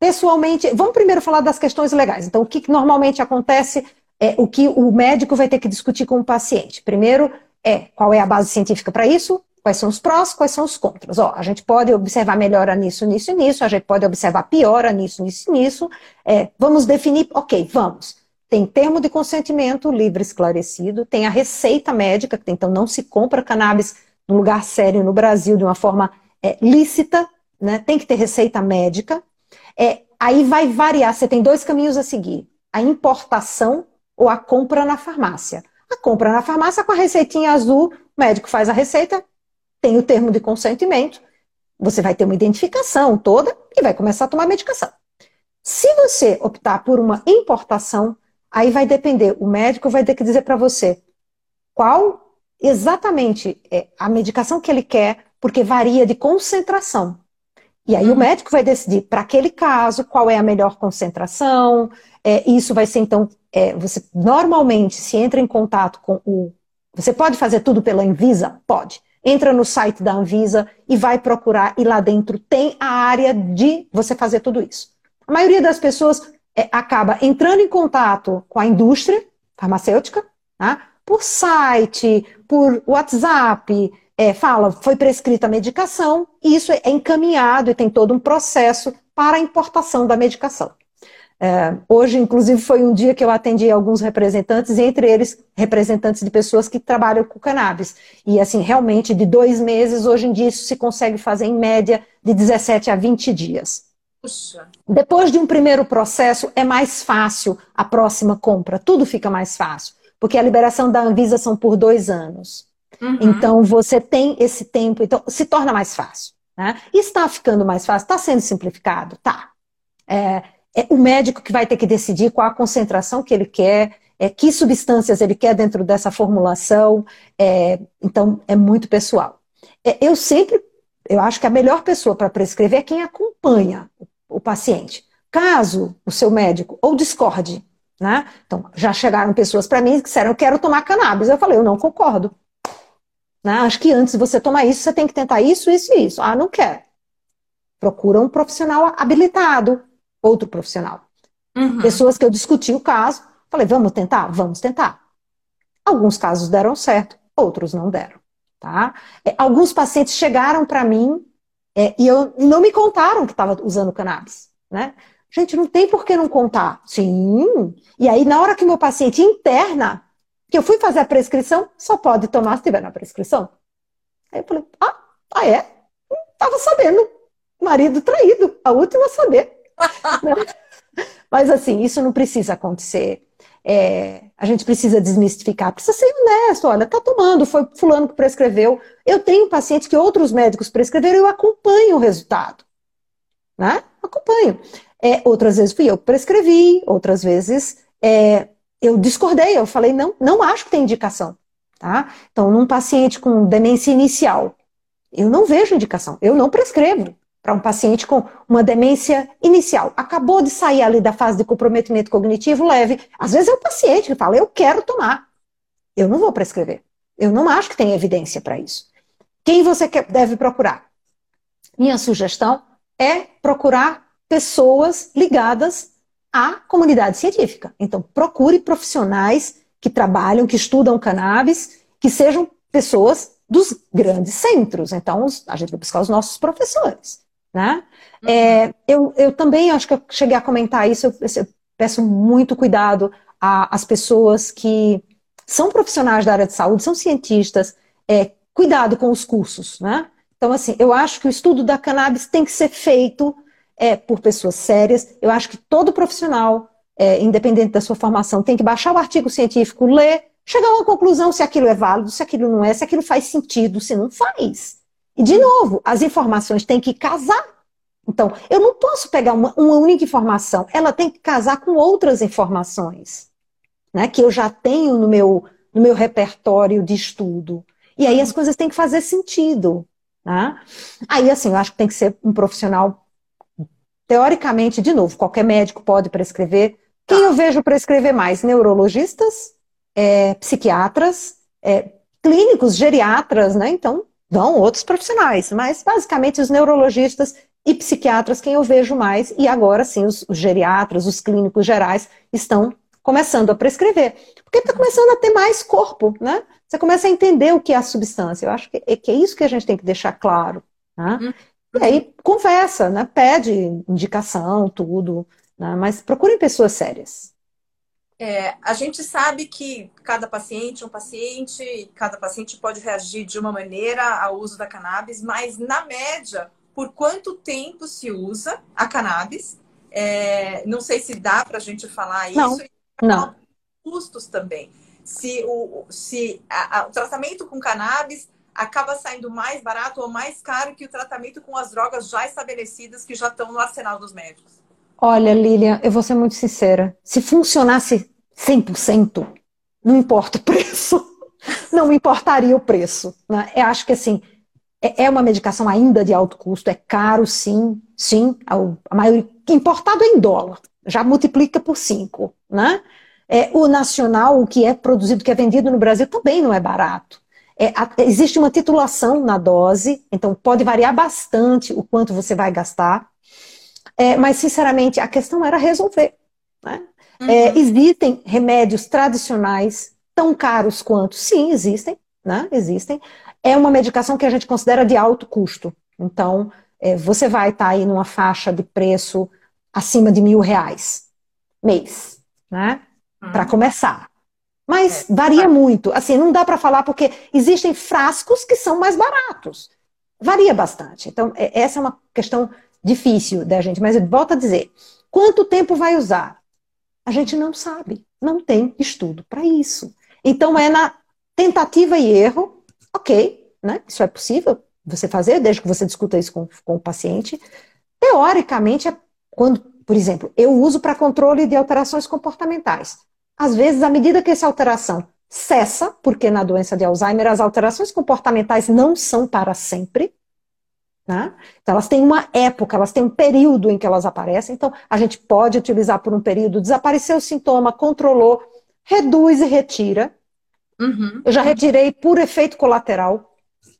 pessoalmente, vamos primeiro falar das questões legais. Então, o que normalmente acontece é o que o médico vai ter que discutir com o paciente. Primeiro, é qual é a base científica para isso, Quais são os prós, quais são os contras? Ó, a gente pode observar melhora nisso, nisso e nisso, a gente pode observar piora nisso, nisso e nisso. É, vamos definir, ok, vamos. Tem termo de consentimento livre esclarecido, tem a receita médica, que então não se compra cannabis no lugar sério no Brasil de uma forma é, lícita, né? tem que ter receita médica. É, aí vai variar, você tem dois caminhos a seguir: a importação ou a compra na farmácia. A compra na farmácia com a receitinha azul, o médico faz a receita, tem o termo de consentimento, você vai ter uma identificação toda e vai começar a tomar medicação. Se você optar por uma importação, aí vai depender, o médico vai ter que dizer para você qual exatamente é a medicação que ele quer, porque varia de concentração. E aí uhum. o médico vai decidir para aquele caso qual é a melhor concentração. É, isso vai ser então, é, você normalmente se entra em contato com o, você pode fazer tudo pela Anvisa, pode. Entra no site da Anvisa e vai procurar e lá dentro tem a área de você fazer tudo isso. A maioria das pessoas é, acaba entrando em contato com a indústria farmacêutica, tá? por site, por WhatsApp, é, fala, foi prescrita a medicação, e isso é encaminhado e tem todo um processo para a importação da medicação. É, hoje, inclusive, foi um dia que eu atendi alguns representantes, entre eles representantes de pessoas que trabalham com cannabis. E, assim, realmente, de dois meses, hoje em dia, isso se consegue fazer em média de 17 a 20 dias. Puxa. Depois de um primeiro processo, é mais fácil a próxima compra, tudo fica mais fácil, porque a liberação da Anvisa são por dois anos. Uhum. Então, você tem esse tempo, então se torna mais fácil. Né? Está ficando mais fácil, está sendo simplificado? Tá. É, é o médico que vai ter que decidir qual a concentração que ele quer, é, que substâncias ele quer dentro dessa formulação. É, então, é muito pessoal. É, eu sempre, eu acho que a melhor pessoa para prescrever é quem acompanha o, o paciente. Caso o seu médico ou discorde, né? Então, já chegaram pessoas para mim que disseram, eu quero tomar cannabis. Eu falei, eu não concordo. Né? Acho que antes de você tomar isso, você tem que tentar isso, isso e isso. Ah, não quero. Procura um profissional habilitado, outro profissional. Uhum. Pessoas que eu discuti o caso, falei, vamos tentar? Vamos tentar. Alguns casos deram certo, outros não deram. Tá? É, alguns pacientes chegaram para mim é, e, eu, e não me contaram que estava usando cannabis. Né? Gente, não tem por que não contar. Sim. E aí, na hora que meu paciente interna, que eu fui fazer a prescrição, só pode tomar se tiver na prescrição. Aí eu falei, ah, ah é? Tava sabendo. Marido traído, a última a saber. Mas assim, isso não precisa acontecer. É, a gente precisa desmistificar, precisa ser honesto. Olha, tá tomando, foi fulano que prescreveu. Eu tenho pacientes que outros médicos prescreveram eu acompanho o resultado. Né? Acompanho. É, outras vezes fui eu que prescrevi, outras vezes é, eu discordei, eu falei, não, não acho que tem indicação. Tá? Então, num paciente com demência inicial, eu não vejo indicação, eu não prescrevo para um paciente com uma demência inicial. Acabou de sair ali da fase de comprometimento cognitivo leve. Às vezes é o paciente que fala, eu quero tomar. Eu não vou prescrever. Eu não acho que tem evidência para isso. Quem você deve procurar? Minha sugestão é procurar pessoas ligadas à comunidade científica. Então, procure profissionais que trabalham, que estudam cannabis, que sejam pessoas dos grandes centros. Então, a gente vai buscar os nossos professores. Né? Uhum. É, eu, eu também acho que eu cheguei a comentar isso, eu, eu peço muito cuidado às pessoas que são profissionais da área de saúde, são cientistas, é, cuidado com os cursos. Né? Então, assim, eu acho que o estudo da cannabis tem que ser feito é por pessoas sérias. Eu acho que todo profissional, é, independente da sua formação, tem que baixar o artigo científico, ler, chegar a uma conclusão se aquilo é válido, se aquilo não é, se aquilo faz sentido, se não faz. E, de novo, as informações têm que casar. Então, eu não posso pegar uma, uma única informação, ela tem que casar com outras informações, né, que eu já tenho no meu, no meu repertório de estudo. E aí as coisas têm que fazer sentido. Né? Aí, assim, eu acho que tem que ser um profissional teoricamente, de novo, qualquer médico pode prescrever. Quem tá. eu vejo prescrever mais? Neurologistas, é, psiquiatras, é, clínicos, geriatras, né? Então, dão outros profissionais, mas basicamente os neurologistas e psiquiatras quem eu vejo mais, e agora sim os, os geriatras, os clínicos gerais estão começando a prescrever. Porque está começando a ter mais corpo, né? você começa a entender o que é a substância. Eu acho que é, que é isso que a gente tem que deixar claro. Né? Uhum. E aí conversa, né? pede indicação, tudo, né? mas procurem pessoas sérias. É, a gente sabe que cada paciente é um paciente, cada paciente pode reagir de uma maneira ao uso da cannabis, mas na média, por quanto tempo se usa a cannabis? É, não sei se dá para a gente falar não, isso. Não. Custos também. Se o, se a, a, o tratamento com cannabis acaba saindo mais barato ou mais caro que o tratamento com as drogas já estabelecidas que já estão no arsenal dos médicos. Olha, Lilian, eu vou ser muito sincera. Se funcionasse 100%, não importa o preço. Não importaria o preço. Né? Eu acho que assim, é, é uma medicação ainda de alto custo, é caro, sim, sim. A maioria importado é em dólar, já multiplica por 5, né? É, o nacional, o que é produzido, que é vendido no Brasil, também não é barato. É, existe uma titulação na dose, então pode variar bastante o quanto você vai gastar. É, mas, sinceramente, a questão era resolver. Né? É, uhum. É, existem remédios tradicionais tão caros quanto? Sim, existem. Né? Existem. É uma medicação que a gente considera de alto custo. Então, é, você vai estar tá aí numa faixa de preço acima de mil reais mês, né? Uhum. Para começar. Mas é. varia muito. Assim, não dá para falar porque existem frascos que são mais baratos. Varia bastante. Então, é, essa é uma questão difícil da gente. Mas eu volto a dizer: quanto tempo vai usar? A gente não sabe. Não tem estudo para isso. Então, é na tentativa e erro, ok, né? Isso é possível você fazer, desde que você discuta isso com, com o paciente. Teoricamente, é quando, por exemplo, eu uso para controle de alterações comportamentais. Às vezes, à medida que essa alteração cessa, porque na doença de Alzheimer as alterações comportamentais não são para sempre, né? Então, elas têm uma época, elas têm um período em que elas aparecem. Então, a gente pode utilizar por um período, desapareceu o sintoma, controlou, reduz e retira. Uhum. Eu já retirei por efeito colateral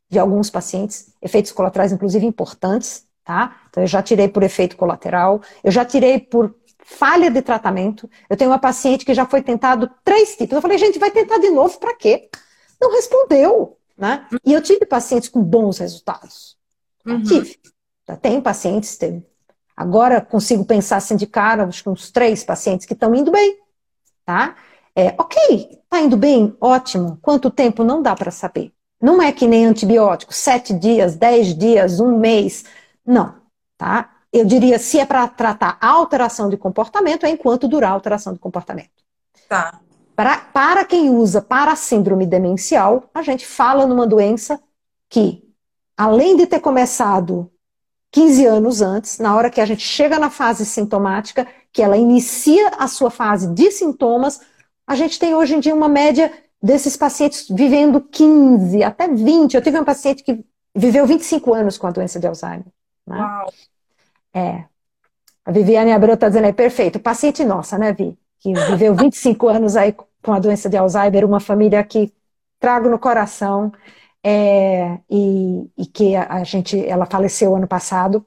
de alguns pacientes, efeitos colaterais, inclusive, importantes, tá? Então, eu já tirei por efeito colateral, eu já tirei por falha de tratamento. Eu tenho uma paciente que já foi tentado três tipos. Eu falei, gente, vai tentar de novo para quê? Não respondeu, né? E eu tive pacientes com bons resultados. Uhum. Tive. Tem pacientes, tem. agora consigo pensar assim de cara, acho que uns três pacientes que estão indo bem, tá? É, ok, tá indo bem, ótimo. Quanto tempo não dá para saber. Não é que nem antibiótico, sete dias, dez dias, um mês. Não, tá? Eu diria, se é para tratar a alteração de comportamento, é enquanto durar a alteração de comportamento. Tá. Para, para quem usa para a síndrome demencial, a gente fala numa doença que, além de ter começado 15 anos antes, na hora que a gente chega na fase sintomática, que ela inicia a sua fase de sintomas, a gente tem hoje em dia uma média desses pacientes vivendo 15 até 20. Eu tive um paciente que viveu 25 anos com a doença de Alzheimer. Né? Uau. É. A Viviane Abreu está dizendo aí, perfeito. Paciente nossa, né, Vi? Que viveu 25 anos aí com a doença de Alzheimer, uma família que trago no coração. É, e, e, que a, a, gente, ela faleceu ano passado,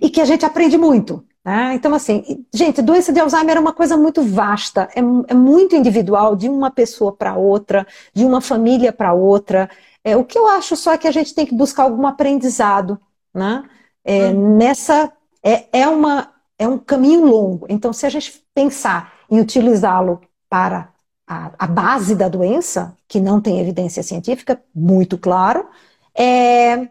e que a gente aprende muito. Né? Então, assim, gente, doença de Alzheimer é uma coisa muito vasta, é, é muito individual, de uma pessoa para outra, de uma família para outra. É, o que eu acho só é que a gente tem que buscar algum aprendizado, né? É, hum. nessa é, é, uma, é um caminho longo. Então, se a gente pensar em utilizá-lo para a, a, base da doença, que não tem evidência científica, muito claro, é,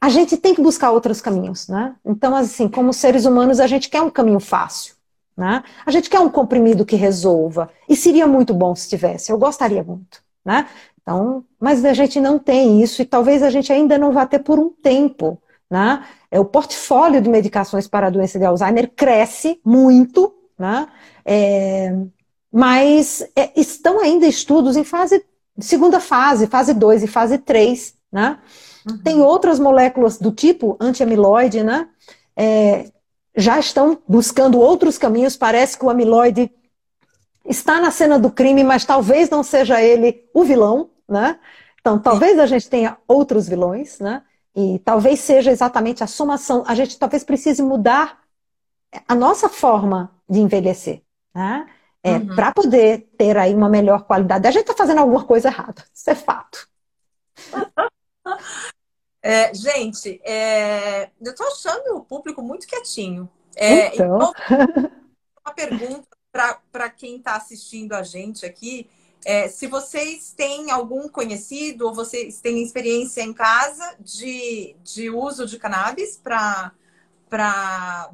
a gente tem que buscar outros caminhos, né? Então, assim, como seres humanos, a gente quer um caminho fácil, né? A gente quer um comprimido que resolva, e seria muito bom se tivesse, eu gostaria muito, né? Então, mas a gente não tem isso, e talvez a gente ainda não vá ter por um tempo, né? É, o portfólio de medicações para a doença de Alzheimer cresce muito, né? É, mas é, estão ainda estudos em fase, segunda fase, fase 2 e fase 3, né? Uhum. Tem outras moléculas do tipo anti-amiloide, né? É, já estão buscando outros caminhos, parece que o amiloide está na cena do crime, mas talvez não seja ele o vilão, né? Então, talvez a gente tenha outros vilões, né? E talvez seja exatamente a somação. A gente talvez precise mudar a nossa forma de envelhecer. Né? é, uhum. para poder ter aí uma melhor qualidade. A gente está fazendo alguma coisa errada, isso é fato. É, gente, é, eu estou achando o público muito quietinho. É, então... então uma pergunta para quem está assistindo a gente aqui. É, se vocês têm algum conhecido ou vocês têm experiência em casa de, de uso de cannabis para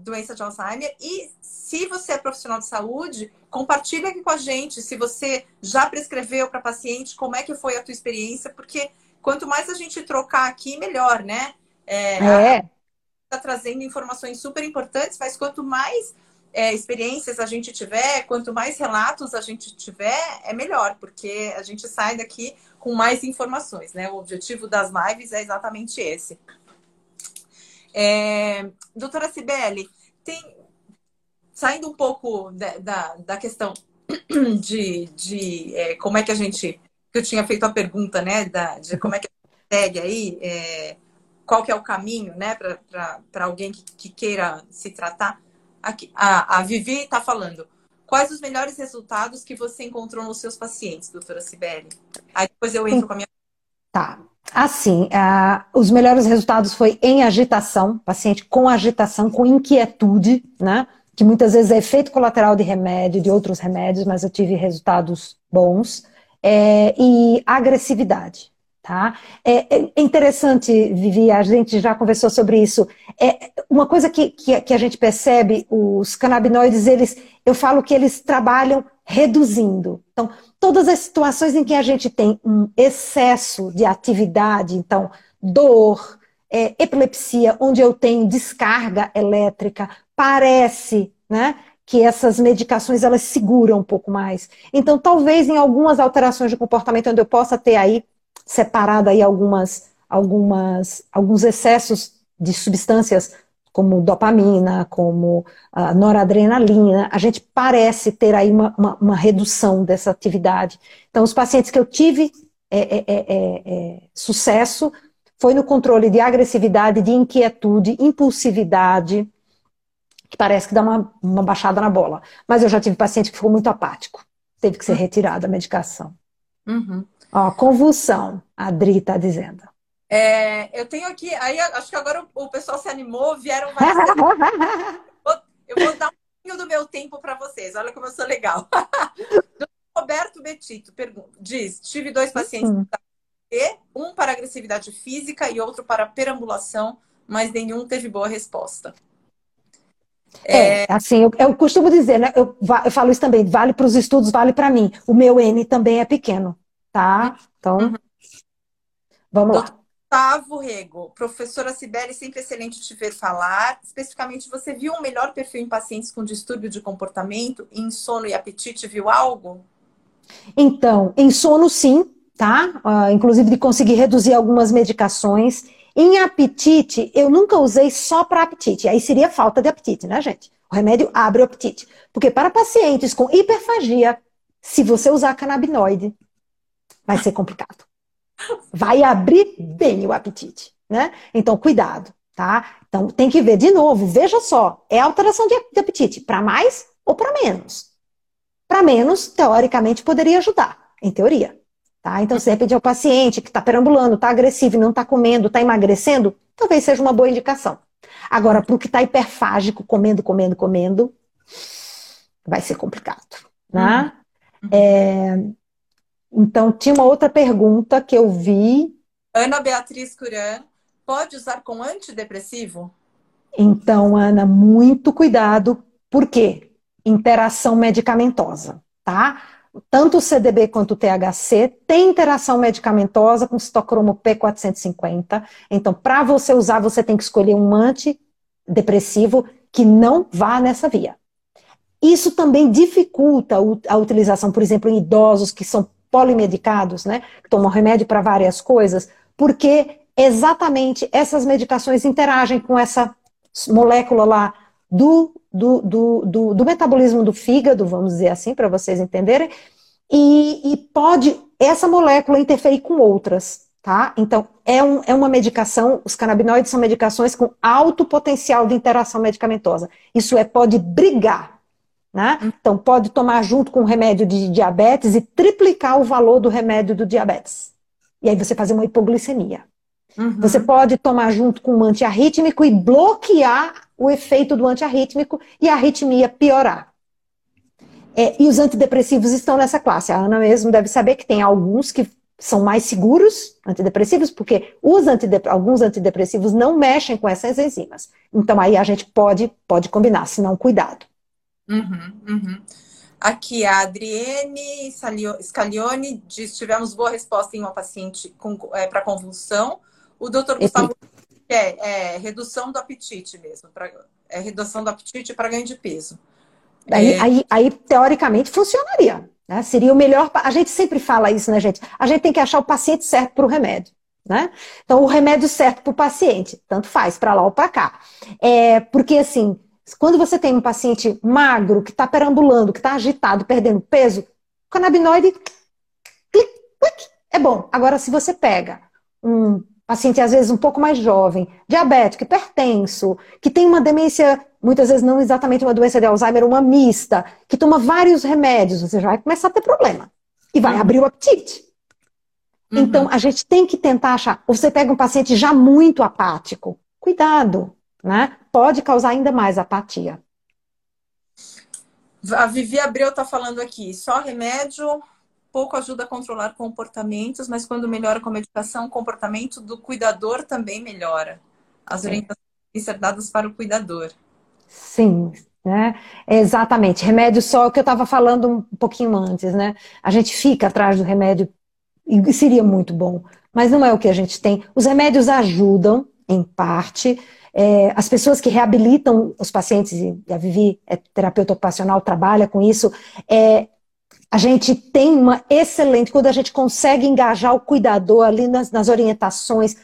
doença de Alzheimer e se você é profissional de saúde, compartilha aqui com a gente se você já prescreveu para paciente, como é que foi a tua experiência, porque quanto mais a gente trocar aqui, melhor, né? É. é. Tá trazendo informações super importantes, mas quanto mais é, experiências a gente tiver, quanto mais relatos a gente tiver, é melhor, porque a gente sai daqui com mais informações, né? O objetivo das lives é exatamente esse. É, doutora Cibele, tem, saindo um pouco da, da, da questão de, de é, como é que a gente. que eu tinha feito a pergunta, né? Da, de como é que a gente segue aí, é, qual que é o caminho, né, para alguém que, que, queira se tratar. Aqui, a, a Vivi está falando. Quais os melhores resultados que você encontrou nos seus pacientes, doutora Sibeli? Aí depois eu entro com a minha. Tá. Assim, uh, os melhores resultados foi em agitação, paciente com agitação, com inquietude, né? que muitas vezes é efeito colateral de remédio, de outros remédios, mas eu tive resultados bons, é, e agressividade. Tá? É, é, interessante, Vivi, a gente já conversou sobre isso. É uma coisa que, que, que, a gente percebe, os canabinoides, eles, eu falo que eles trabalham reduzindo. Então, todas as situações em que a gente tem um excesso de atividade, então, dor, é, epilepsia, onde eu tenho descarga elétrica, parece, né, que essas medicações elas seguram um pouco mais. Então, talvez em algumas alterações de comportamento onde eu possa ter aí separado aí algumas, algumas, alguns excessos de substâncias como dopamina, como a noradrenalina, a gente parece ter aí uma, uma, uma, redução dessa atividade. Então, os pacientes que eu tive é, é, é, é, é sucesso foi no controle de agressividade, de inquietude, impulsividade, que parece que dá uma, uma baixada na bola. Mas eu já tive paciente que ficou muito apático, teve que ser retirada a medicação. Uhum. Ó, convulsão, a Adri está dizendo. É, eu tenho aqui, aí acho que agora o, o pessoal se animou, vieram várias. eu vou dar um pouquinho do meu tempo para vocês, olha como eu sou legal. Roberto Betito pergunta, diz: tive dois pacientes uhum. um para agressividade física e outro para perambulação, mas nenhum teve boa resposta. É, é, assim, eu, eu, costumo dizer, né? Eu, eu falo isso também, vale para os estudos, vale para mim. O meu N também é pequeno, tá? Então, uhum. vamos Doutor lá. Gustavo Rego, professora Sibeli, sempre excelente te ver falar. Especificamente, você viu um melhor perfil em pacientes com distúrbio de comportamento, em sono e apetite, viu algo? Então, em sono sim, tá? Uh, inclusive de conseguir reduzir algumas medicações. Em apetite, eu nunca usei só para apetite. Aí seria falta de apetite, né, gente? O remédio abre o apetite. Porque para pacientes com hiperfagia, se você usar canabinoide, vai ser complicado. Vai abrir bem o apetite, né? Então, cuidado, tá? Então, tem que ver de novo. Veja só, é alteração de, apetite para mais ou para menos. Para menos, teoricamente, poderia ajudar, em teoria. Tá? Então, se de repente é o paciente que está perambulando, está agressivo, não está comendo, está emagrecendo, talvez seja uma boa indicação. Agora, para o que está hiperfágico, comendo, comendo, comendo, vai ser complicado. Né? Uhum. É... Então, tinha uma outra pergunta que eu vi. Ana Beatriz Curan, pode usar com antidepressivo? Então, Ana, muito cuidado, por quê? Interação medicamentosa, tá? tanto o CDB quanto o THC tem interação medicamentosa com citocromo P450. Então, para você usar, você tem que escolher um antidepressivo que não vá nessa via. Isso também dificulta a utilização, por exemplo, em idosos que são polimedicados, né, que tomam remédio para várias coisas, porque exatamente essas medicações interagem com essa molécula lá do do, do, do, do metabolismo do fígado, vamos dizer assim, para vocês entenderem, e, e, pode essa molécula interferir com outras, tá? Então, é, um, é uma medicação, os canabinoides são medicações com alto potencial de interação medicamentosa. Isso é, pode brigar Né? Então, pode tomar junto com o remédio de diabetes e triplicar o valor do remédio do diabetes. E aí você fazer uma hipoglicemia. Uhum. Você pode tomar junto com um antiarrítmico e bloquear o efeito do antiarrítmico e a arritmia piorar. É, e os antidepressivos estão nessa classe. A Ana mesmo deve saber que tem alguns que são mais seguros, antidepressivos, porque os antidep alguns antidepressivos não mexem com essas enzimas. Então aí a gente pode, pode combinar, se não, cuidado. Uhum, uhum. Aqui, a Adriene Scaglione diz: tivemos boa resposta em uma paciente é, para convulsão. O doutor Gustavo é, é, redução do apetite mesmo, pra, é redução do apetite para ganho de peso. Aí, é... aí, aí, teoricamente, funcionaria. Né? Seria o melhor. A gente sempre fala isso, né, gente? A gente tem que achar o paciente certo para o remédio. Né? Então, o remédio certo para o paciente, tanto faz, para lá ou para cá. É, porque, assim, quando você tem um paciente magro, que está perambulando, que está agitado, perdendo peso, o canabinoide clic, clic, é bom. Agora, se você pega um paciente, às vezes, um pouco mais jovem, diabético, hipertenso, que tem uma demência, muitas vezes não exatamente uma doença de Alzheimer, uma mista, que toma vários remédios, você já vai começar a ter problema. E vai uhum. abrir o apetite. Uhum. Então, a gente tem que tentar achar. Ou você pega um paciente já muito apático, cuidado, né? Pode causar ainda mais apatia. A Vivi Abreu está falando aqui, só remédio pouco ajuda a controlar comportamentos, mas quando melhora com a medicação, o comportamento do cuidador também melhora. As orientações têm ser dadas para o cuidador. Sim, né? Exatamente. Remédio só, o que eu estava falando um pouquinho antes, né? A gente fica atrás do remédio e seria muito bom, mas não é o que a gente tem. Os remédios ajudam, em parte. É, as pessoas que reabilitam os pacientes, e a Vivi é terapeuta ocupacional, trabalha com isso, é, a gente tem uma excelente, quando a gente consegue engajar o cuidador ali nas, nas orientações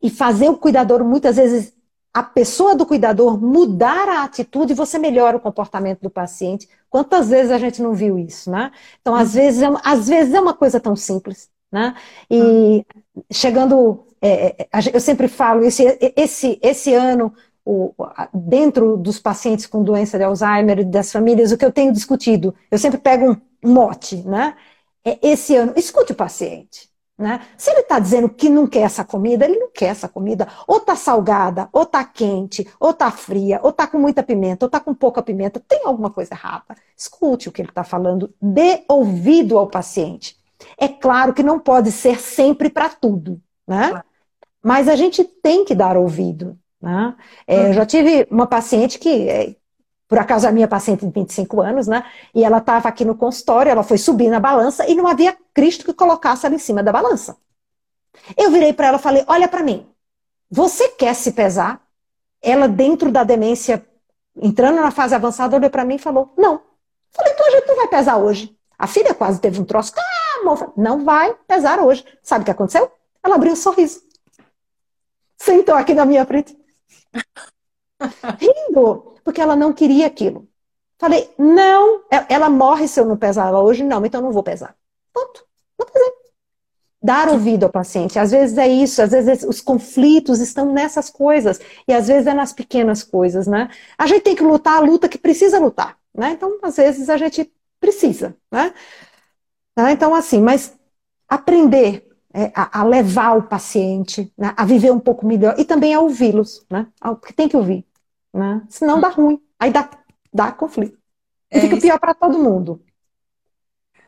e fazer o cuidador, muitas vezes, a pessoa do cuidador mudar a atitude, você melhora o comportamento do paciente. Quantas vezes a gente não viu isso, né? Então, às uhum. vezes é, às vezes é uma coisa tão simples, né? E chegando, é, é eu sempre falo, esse, esse, esse ano, o, dentro dos pacientes com doença de Alzheimer e das famílias, o que eu tenho discutido, eu sempre pego um mote, né? É esse ano, escute o paciente. Né? Se ele está dizendo que não quer essa comida, ele não quer essa comida. Ou está salgada, ou está quente, ou está fria, ou está com muita pimenta, ou está com pouca pimenta. Tem alguma coisa errada. Escute o que ele está falando, dê ouvido ao paciente. É claro que não pode ser sempre para tudo, né? Mas a gente tem que dar ouvido. Né? É, Eu já tive uma paciente que é, por acaso a minha paciente de 25 anos, né? E ela estava aqui no consultório, ela foi subir na balança e não havia Cristo que colocasse ela em cima da balança. Eu virei para ela e falei: Olha para mim, você quer se pesar? Ela, dentro da demência, entrando na fase avançada, olhou para mim e falou: Não. Falei: Então a gente não vai pesar hoje. A filha quase teve um troço. Ah, não vai pesar hoje. Sabe o que aconteceu? Ela abriu um sorriso. Sentou aqui na minha frente. Rindo porque ela não queria aquilo. Falei, não, é, ela morre se eu não pesar ela hoje, não, então não vou pesar. Ponto. Não pesei. Dar ouvido ao paciente. Às vezes é isso, às vezes os conflitos estão nessas coisas, e às vezes é nas pequenas coisas, né? A gente tem que lutar a luta que precisa lutar, né? Então, às vezes a gente precisa, né? Tá? Então, assim, mas aprender é, a, a, levar o paciente né, a viver um pouco melhor e também a ouvi-los, né? Porque tem que ouvir né? Senão dá ruim. Aí dá, dá conflito. E é fica pior para todo mundo.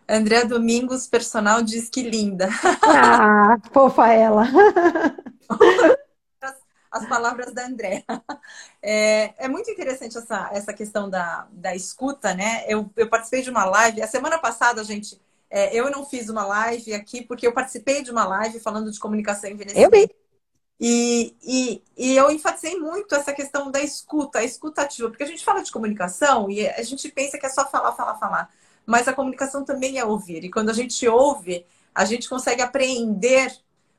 André Domingos, personal, diz que linda. Ah, fofa ela. As palavras da André. É, é, muito interessante essa, essa questão da, da escuta, né? Eu, eu participei de uma live, a semana passada, gente, é, eu não fiz uma live aqui, porque eu participei de uma live falando de comunicação envelhecimento. Eu vi. E, e, e, eu enfatizei muito essa questão da escuta, a escuta ativa, porque a gente fala de comunicação e a gente pensa que é só falar, falar, falar. Mas a comunicação também é ouvir. E quando a gente ouve, a gente consegue apreender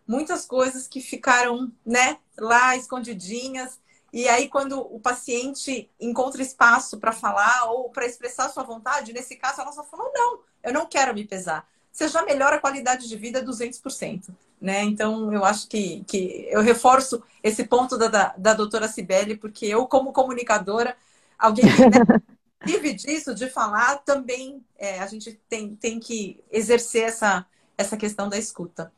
muitas coisas que ficaram né, lá escondidinhas. E aí, quando o paciente encontra espaço para falar ou para expressar sua vontade, nesse caso, ela só falou: não, eu não quero me pesar. Você já melhora a qualidade de vida 200%. Né? Então, eu acho que, que eu reforço esse ponto da, da, da doutora Cibele, porque eu, como comunicadora, alguém que, né, vive disso, de falar, também é, a gente tem, tem que exercer essa, essa questão da escuta.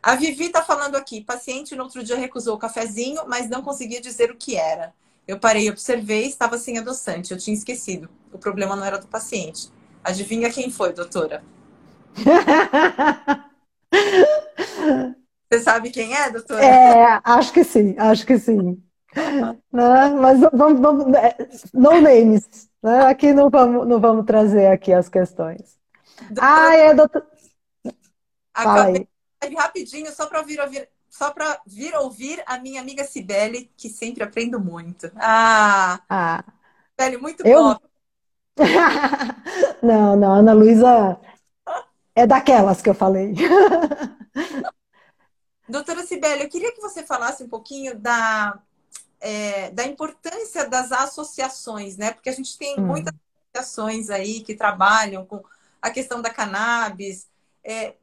A Vivi está falando aqui: paciente no outro dia recusou o cafezinho, mas não conseguia dizer o que era. Eu parei, observei, estava sem adoçante. Eu tinha esquecido. O problema não era do paciente. Adivinha quem foi, doutora? Você sabe quem é, doutora? É, acho que sim, acho que sim. né? Mas vamos, vamos é, no names. Né? Aqui não vamos, não vamos trazer aqui as questões. Doutora, ah, é, doutor. Fala aí. Rapidinho, só para ouvir, ouvir, só para vir ouvir a minha amiga Cibele, que sempre aprendo muito. Ah, ah. Cibele, muito eu... bom. não, não, Ana Luísa é daquelas que eu falei. Doutora Cibele, eu queria que você falasse um pouquinho da, é, da importância das associações, né? Porque a gente tem hum. muitas associações aí que trabalham com a questão da cannabis. É,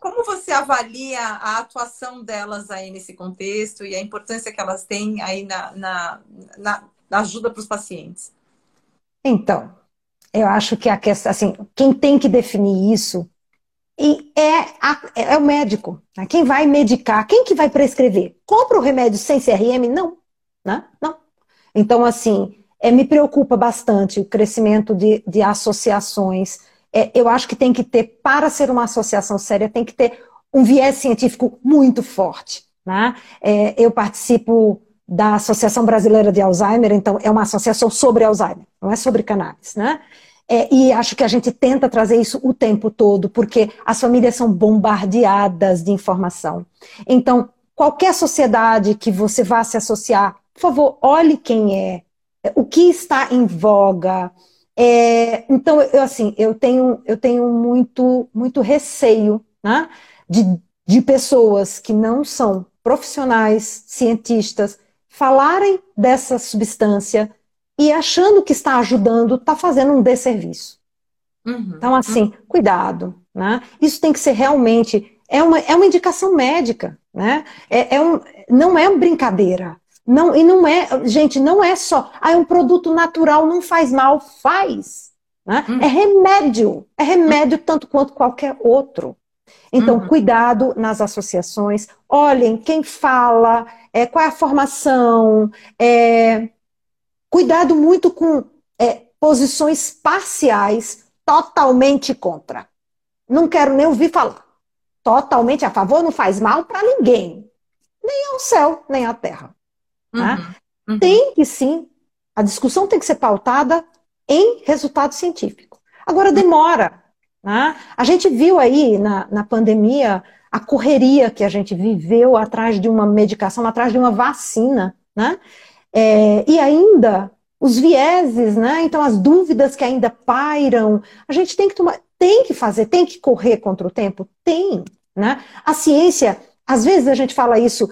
como você avalia a atuação delas aí nesse contexto e a importância que elas têm aí na, na, na, na ajuda para os pacientes? Então, eu acho que a questão, assim, quem tem que definir isso é, a, é o médico. Né? Quem vai medicar, quem que vai prescrever? Compra o remédio sem CRM? Não, né? Não. Então, assim, é, me preocupa bastante o crescimento de, de associações. É, eu acho que tem que ter, para ser uma associação séria, tem que ter um viés científico muito forte. Né? É, eu participo da Associação Brasileira de Alzheimer, então é uma associação sobre Alzheimer, não é sobre cannabis, né? É, e acho que a gente tenta trazer isso o tempo todo, porque as famílias são bombardeadas de informação. Então, qualquer sociedade que você vá se associar, por favor, olhe quem é, o que está em voga. É, então, eu, assim, eu tenho, eu tenho muito, muito receio né, de, de pessoas que não são profissionais, cientistas, falarem dessa substância e achando que está ajudando, está fazendo um desserviço. Uhum. Então, assim, cuidado. Né? Isso tem que ser realmente. É uma, é uma indicação médica. Né? É, é um, não é uma brincadeira. Não, e não é, gente, não é só, ah, é um produto natural, não faz mal, faz. Né? Uhum. É remédio, é remédio tanto quanto qualquer outro. Então, uhum. cuidado nas associações, olhem quem fala, é, qual é a formação, é, Cuidado muito com é, posições parciais totalmente contra. Não quero nem ouvir falar. Totalmente a favor não faz mal para ninguém. Nem ao céu, nem à terra. Tá? Uhum, uhum. Tem que sim, a discussão tem que ser pautada em resultado científico. Agora demora. Né? A gente viu aí na, na pandemia a correria que a gente viveu atrás de uma medicação, atrás de uma vacina. Né? É, e ainda os vieses, né? Então as dúvidas que ainda pairam, a gente tem que tomar, tem que fazer, tem que correr contra o tempo, tem, né? A ciência, às vezes a gente fala isso,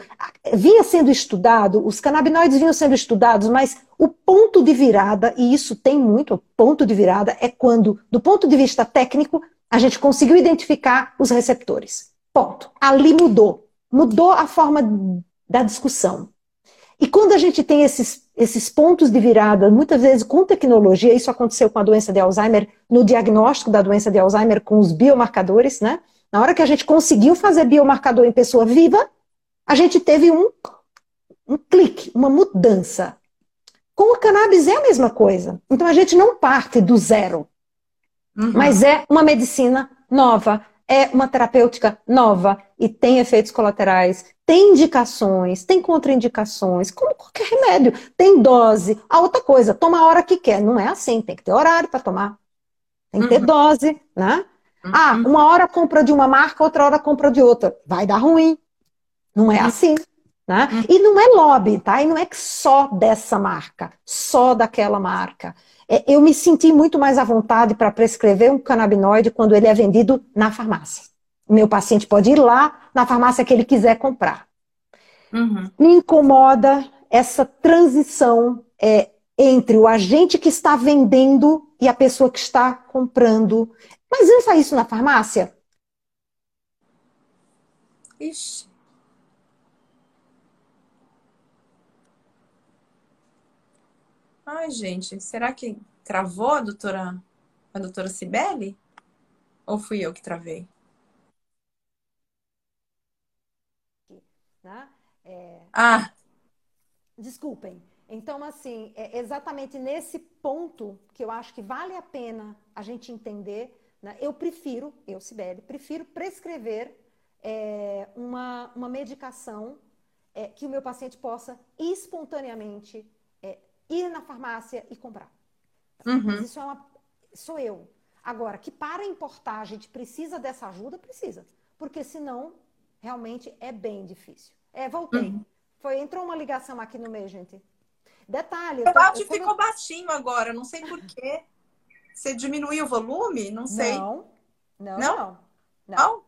vinha sendo estudado, os canabinoides vinham sendo estudados, mas o ponto de virada, e isso tem muito, ponto de virada é quando, do ponto de vista técnico, a gente conseguiu identificar os receptores. Ponto. Ali mudou. Mudou a forma da discussão. E quando a gente tem esses, esses pontos de virada, muitas vezes com tecnologia, isso aconteceu com a doença de Alzheimer, no diagnóstico da doença de Alzheimer com os biomarcadores, né? Na hora que a gente conseguiu fazer biomarcador em pessoa viva, a gente teve um, um clique, uma mudança. Com o cannabis é a mesma coisa. Então a gente não parte do zero, uhum. mas é uma medicina nova, é uma terapêutica nova e tem efeitos colaterais, tem indicações, tem contraindicações, como qualquer remédio, tem dose. A outra coisa, toma a hora que quer. Não é assim, tem que ter horário para tomar. Tem que ter uhum. dose, né? Uhum. Ah, uma hora compra de uma marca, outra hora compra de outra. Vai dar ruim. Não é uhum. assim. Né? Uhum. E não é lobby, tá? E não é só dessa marca, só daquela marca. É, eu me senti muito mais à vontade para prescrever um canabinoide quando ele é vendido na farmácia. O meu paciente pode ir lá na farmácia que ele quiser comprar. Uhum. Me incomoda essa transição é, entre o agente que está vendendo e a pessoa que está comprando. Mas não faz isso na farmácia? Ixi. Ai, gente, será que Travou a doutora, a doutora Cibele? Ou fui eu que travei? Né? É... Ah! Desculpem. Então, assim, é exatamente nesse ponto que eu acho que vale a pena a gente entender. Né? Eu prefiro, eu, Sibeli, prefiro prescrever é, uma, uma medicação é, que o meu paciente possa espontaneamente ir na farmácia e comprar. Uhum. Isso é uma, sou eu. Agora, que para importar a gente precisa dessa ajuda, precisa. Porque senão, realmente é bem difícil. É, voltei. Uhum. Foi, entrou uma ligação aqui no meio, gente. Detalhe. O áudio ficou eu... baixinho agora, não sei porquê. Você diminuiu o volume? Não sei. Não, não, não. Não? Não?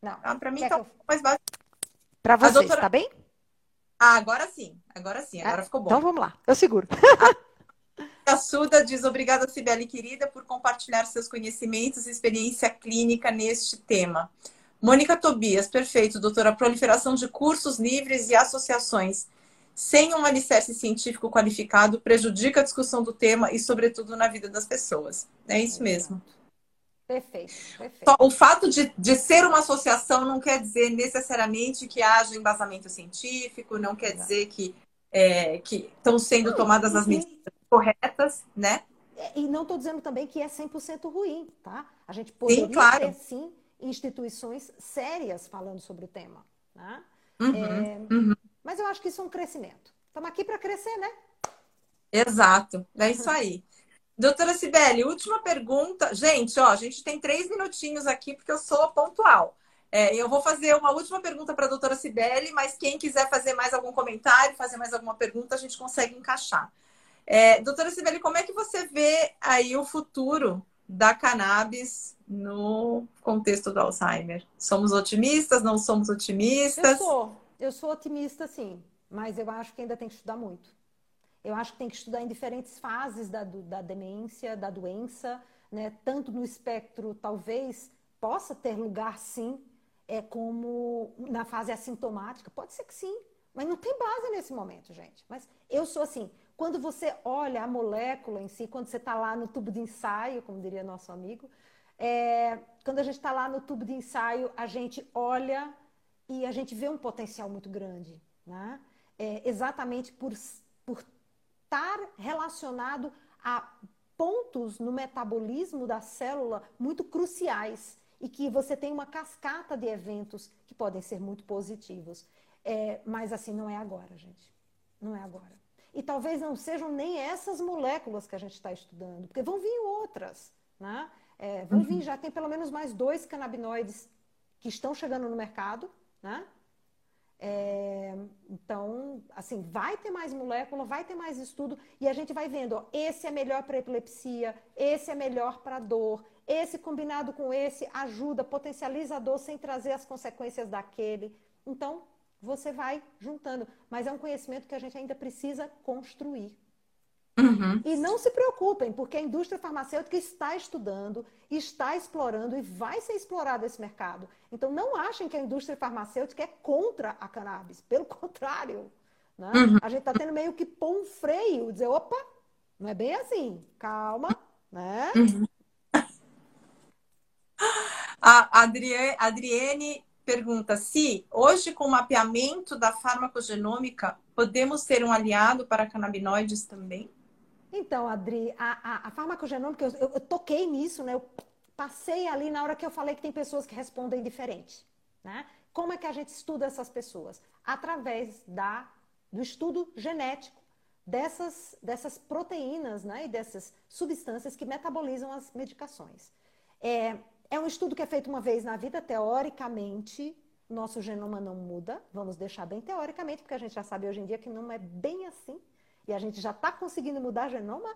não. Ah, para mim tá eu... mais baixo. Para você, doutora... tá bem? Ah, agora sim. Agora sim, agora é? ficou bom. Então vamos lá, eu seguro. A Suda diz obrigada, Sibeli querida, por compartilhar seus conhecimentos e experiência clínica neste tema. Mônica Tobias, perfeito, doutora. Proliferação de cursos livres e associações sem um alicerce científico qualificado prejudica a discussão do tema e, sobretudo, na vida das pessoas. É isso mesmo. Perfeito, perfeito. O fato de, de ser uma associação não quer dizer necessariamente que haja embasamento científico, não quer dizer que, é, que estão sendo tomadas as medidas corretas, né? É, e não estou dizendo também que é 100% ruim, tá? A gente poderia sim, claro. ter, sim, instituições sérias falando sobre o tema, né? Uhum, é, uhum. Mas eu acho que isso é um crescimento. Estamos aqui para crescer, né? Exato, é isso aí. Doutora Sibeli, última pergunta. Gente, ó, a gente tem três minutinhos aqui porque eu sou pontual. É, eu vou fazer uma última pergunta para a doutora Sibeli, mas quem quiser fazer mais algum comentário, fazer mais alguma pergunta, a gente consegue encaixar. É, doutora Sibeli, como é que você vê aí o futuro da cannabis no contexto do Alzheimer? Somos otimistas? Não somos otimistas? Eu sou. Eu sou otimista, sim, mas eu acho que ainda tem que estudar muito. Eu acho que tem que estudar em diferentes fases da, da demência, da doença, né? tanto no espectro, talvez possa ter lugar, sim, é como na fase assintomática. Pode ser que sim, mas não tem base nesse momento, gente. Mas eu sou assim, quando você olha a molécula em si, quando você está lá no tubo de ensaio, como diria nosso amigo, é, quando a gente está lá no tubo de ensaio, a gente olha e a gente vê um potencial muito grande, né? É, exatamente por, por estar relacionado a pontos no metabolismo da célula muito cruciais e que você tem uma cascata de eventos que podem ser muito positivos. É, mas assim, não é agora, gente. Não é agora. E talvez não sejam nem essas moléculas que a gente está estudando, porque vão vir outras. Né? É, vão vir, uhum. já tem pelo menos mais dois canabinoides que estão chegando no mercado, né? É, então, assim, vai ter mais molécula, vai ter mais estudo e a gente vai vendo, ó, esse é melhor para epilepsia, esse é melhor para dor, esse combinado com esse ajuda, potencializa a dor sem trazer as consequências daquele. Então, você vai juntando, mas é um conhecimento que a gente ainda precisa construir. Uhum. E não se preocupem, porque a indústria farmacêutica está estudando, está explorando e vai ser explorado esse mercado. Então não achem que a indústria farmacêutica é contra a cannabis. Pelo contrário. Né? Uhum. A gente está tendo meio que pôr um freio, dizer, opa, não é bem assim, calma, né? Uhum. A Adriane, Adriane pergunta se hoje com o mapeamento da farmacogenômica podemos ter um aliado para canabinoides também? Então, Adri, a, a, a farmacogenômica, eu, eu, eu, toquei nisso, né? Eu passei ali na hora que eu falei que tem pessoas que respondem diferente. Né? Como é que a gente estuda essas pessoas? Através da, do estudo genético dessas, dessas proteínas né? e dessas substâncias que metabolizam as medicações. É, é um estudo que é feito uma vez na vida, teoricamente, nosso genoma não muda, vamos deixar bem teoricamente, porque a gente já sabe hoje em dia que não é bem assim e a gente já está conseguindo mudar genoma,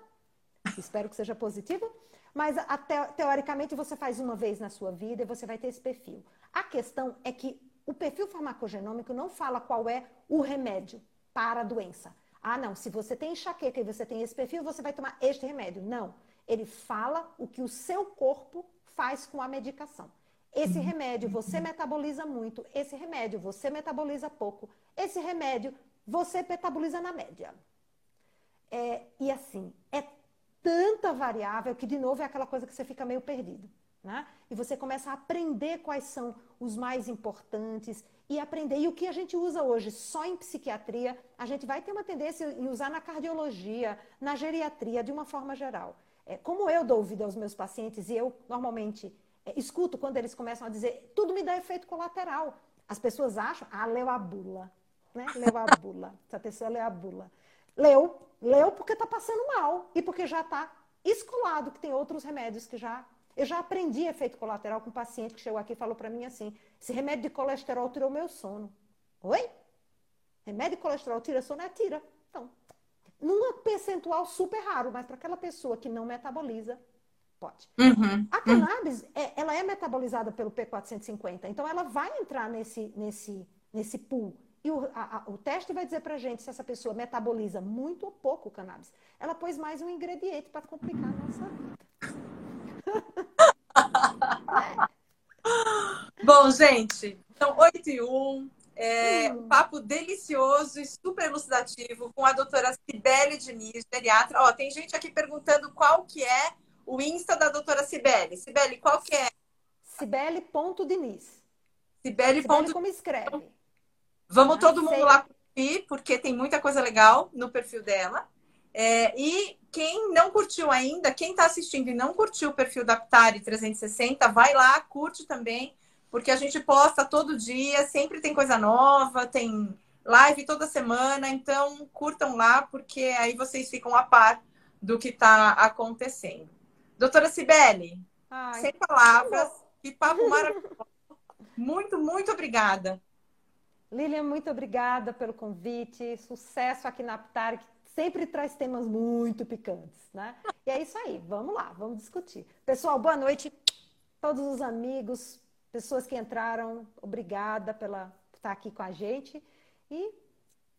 espero que seja positivo, mas até, teoricamente você faz uma vez na sua vida e você vai ter esse perfil. A questão é que o perfil farmacogenômico não fala qual é o remédio para a doença. Ah, não, se você tem enxaqueca e você tem esse perfil, você vai tomar este remédio. Não. Ele fala o que o seu corpo faz com a medicação. Esse remédio você metaboliza muito, esse remédio você metaboliza pouco, esse remédio você metaboliza na média. É, e assim, é tanta variável que, de novo, é aquela coisa que você fica meio perdido. Né? E você começa a aprender quais são os mais importantes e aprender. E o que a gente usa hoje só em psiquiatria, a gente vai ter uma tendência em usar na cardiologia, na geriatria, de uma forma geral. É, como eu dou ouvido aos meus pacientes e eu normalmente é, escuto quando eles começam a dizer tudo me dá efeito colateral. As pessoas acham, ah, leu a bula. Né? Leu a bula. Essa pessoa leu a bula. Leu, leu porque está passando mal e porque já está escolado que tem outros remédios que já. Eu já aprendi efeito colateral com um paciente que chegou aqui e falou para mim assim: esse remédio de colesterol tirou meu sono. Oi? Remédio de colesterol tira sono? É, tira. Então, num percentual super raro, mas para aquela pessoa que não metaboliza, pode. Uhum. A cannabis, é, ela é metabolizada pelo P450, então ela vai entrar nesse, nesse, nesse pool. E o, a, a, o teste vai dizer pra gente se essa pessoa metaboliza muito ou pouco o cannabis. Ela pôs mais um ingrediente para complicar a nossa vida. Bom, gente, então 8 e 1. É, hum. Um papo delicioso e super elucidativo com a doutora Cibele Diniz, geriatra. Ó, tem gente aqui perguntando qual que é o Insta da doutora Cibele. Cibele, qual que é? Cibele.diniz. Cibele. Cibele como escreve. Vamos ah, todo mundo sei. lá curtir, porque tem muita coisa legal no perfil dela. É, e quem não curtiu ainda, quem está assistindo e não curtiu o perfil da Ptari 360, vai lá, curte também, porque a gente posta todo dia, sempre tem coisa nova, tem live toda semana, então curtam lá, porque aí vocês ficam a par do que está acontecendo. Doutora Cibele, Ai, sem palavras, que papo maravilhoso. Muito, muito obrigada. Lilian, muito obrigada pelo convite. Sucesso aqui na Aptar, que sempre traz temas muito picantes, né? E é isso aí, vamos lá, vamos discutir. Pessoal, boa noite. Todos os amigos, pessoas que entraram, obrigada pela estar aqui com a gente. E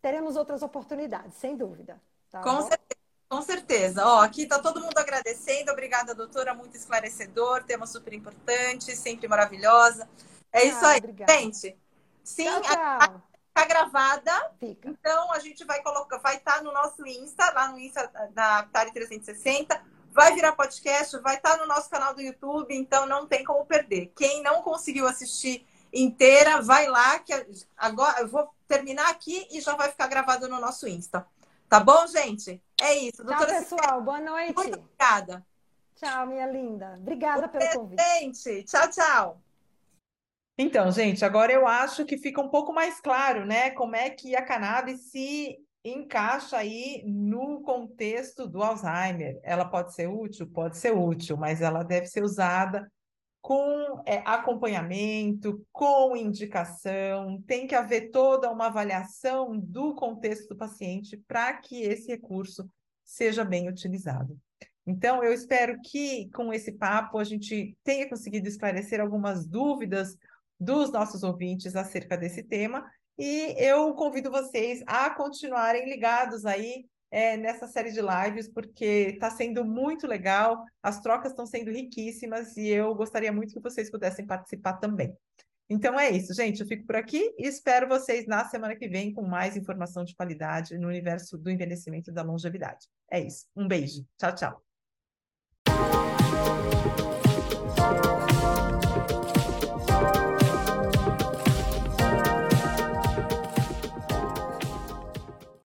teremos outras oportunidades, sem dúvida. Tá com bom? certeza. Com certeza. Ó, aqui está todo mundo agradecendo. Obrigada, doutora. Muito esclarecedor. Tema super importante, sempre maravilhosa. É ah, isso aí, obrigada. gente. Sim, tchau, tchau. Tá gravada. Fica. Então a gente vai colocar, vai estar tá no nosso Insta, lá no Insta da Tari 360. Vai virar podcast, vai estar tá no nosso canal do YouTube, então não tem como perder. Quem não conseguiu assistir inteira, vai lá que agora eu vou terminar aqui e já vai ficar gravado no nosso Insta. Tá bom, gente? É isso. Doutora Tchau, pessoal. Boa noite. Muito obrigada. Tchau, minha linda. Obrigada pelo convite. Gente, tchau, tchau. Então, gente, agora eu acho que fica um pouco mais claro, né, como é que a cannabis se encaixa aí no contexto do Alzheimer. Ela pode ser útil? Pode ser útil, mas ela deve ser usada com é, acompanhamento, com indicação, tem que haver toda uma avaliação do contexto do paciente para que esse recurso seja bem utilizado. Então, eu espero que com esse papo a gente tenha conseguido esclarecer algumas dúvidas dos nossos ouvintes acerca desse tema e eu convido vocês a continuarem ligados aí é, nessa série de lives, porque está sendo muito legal, as trocas estão sendo riquíssimas e eu gostaria muito que vocês pudessem participar também. Então é isso, gente. Eu fico por aqui e espero vocês na semana que vem com mais informação de qualidade no universo do envelhecimento e da longevidade. É isso. Um beijo. Tchau, tchau.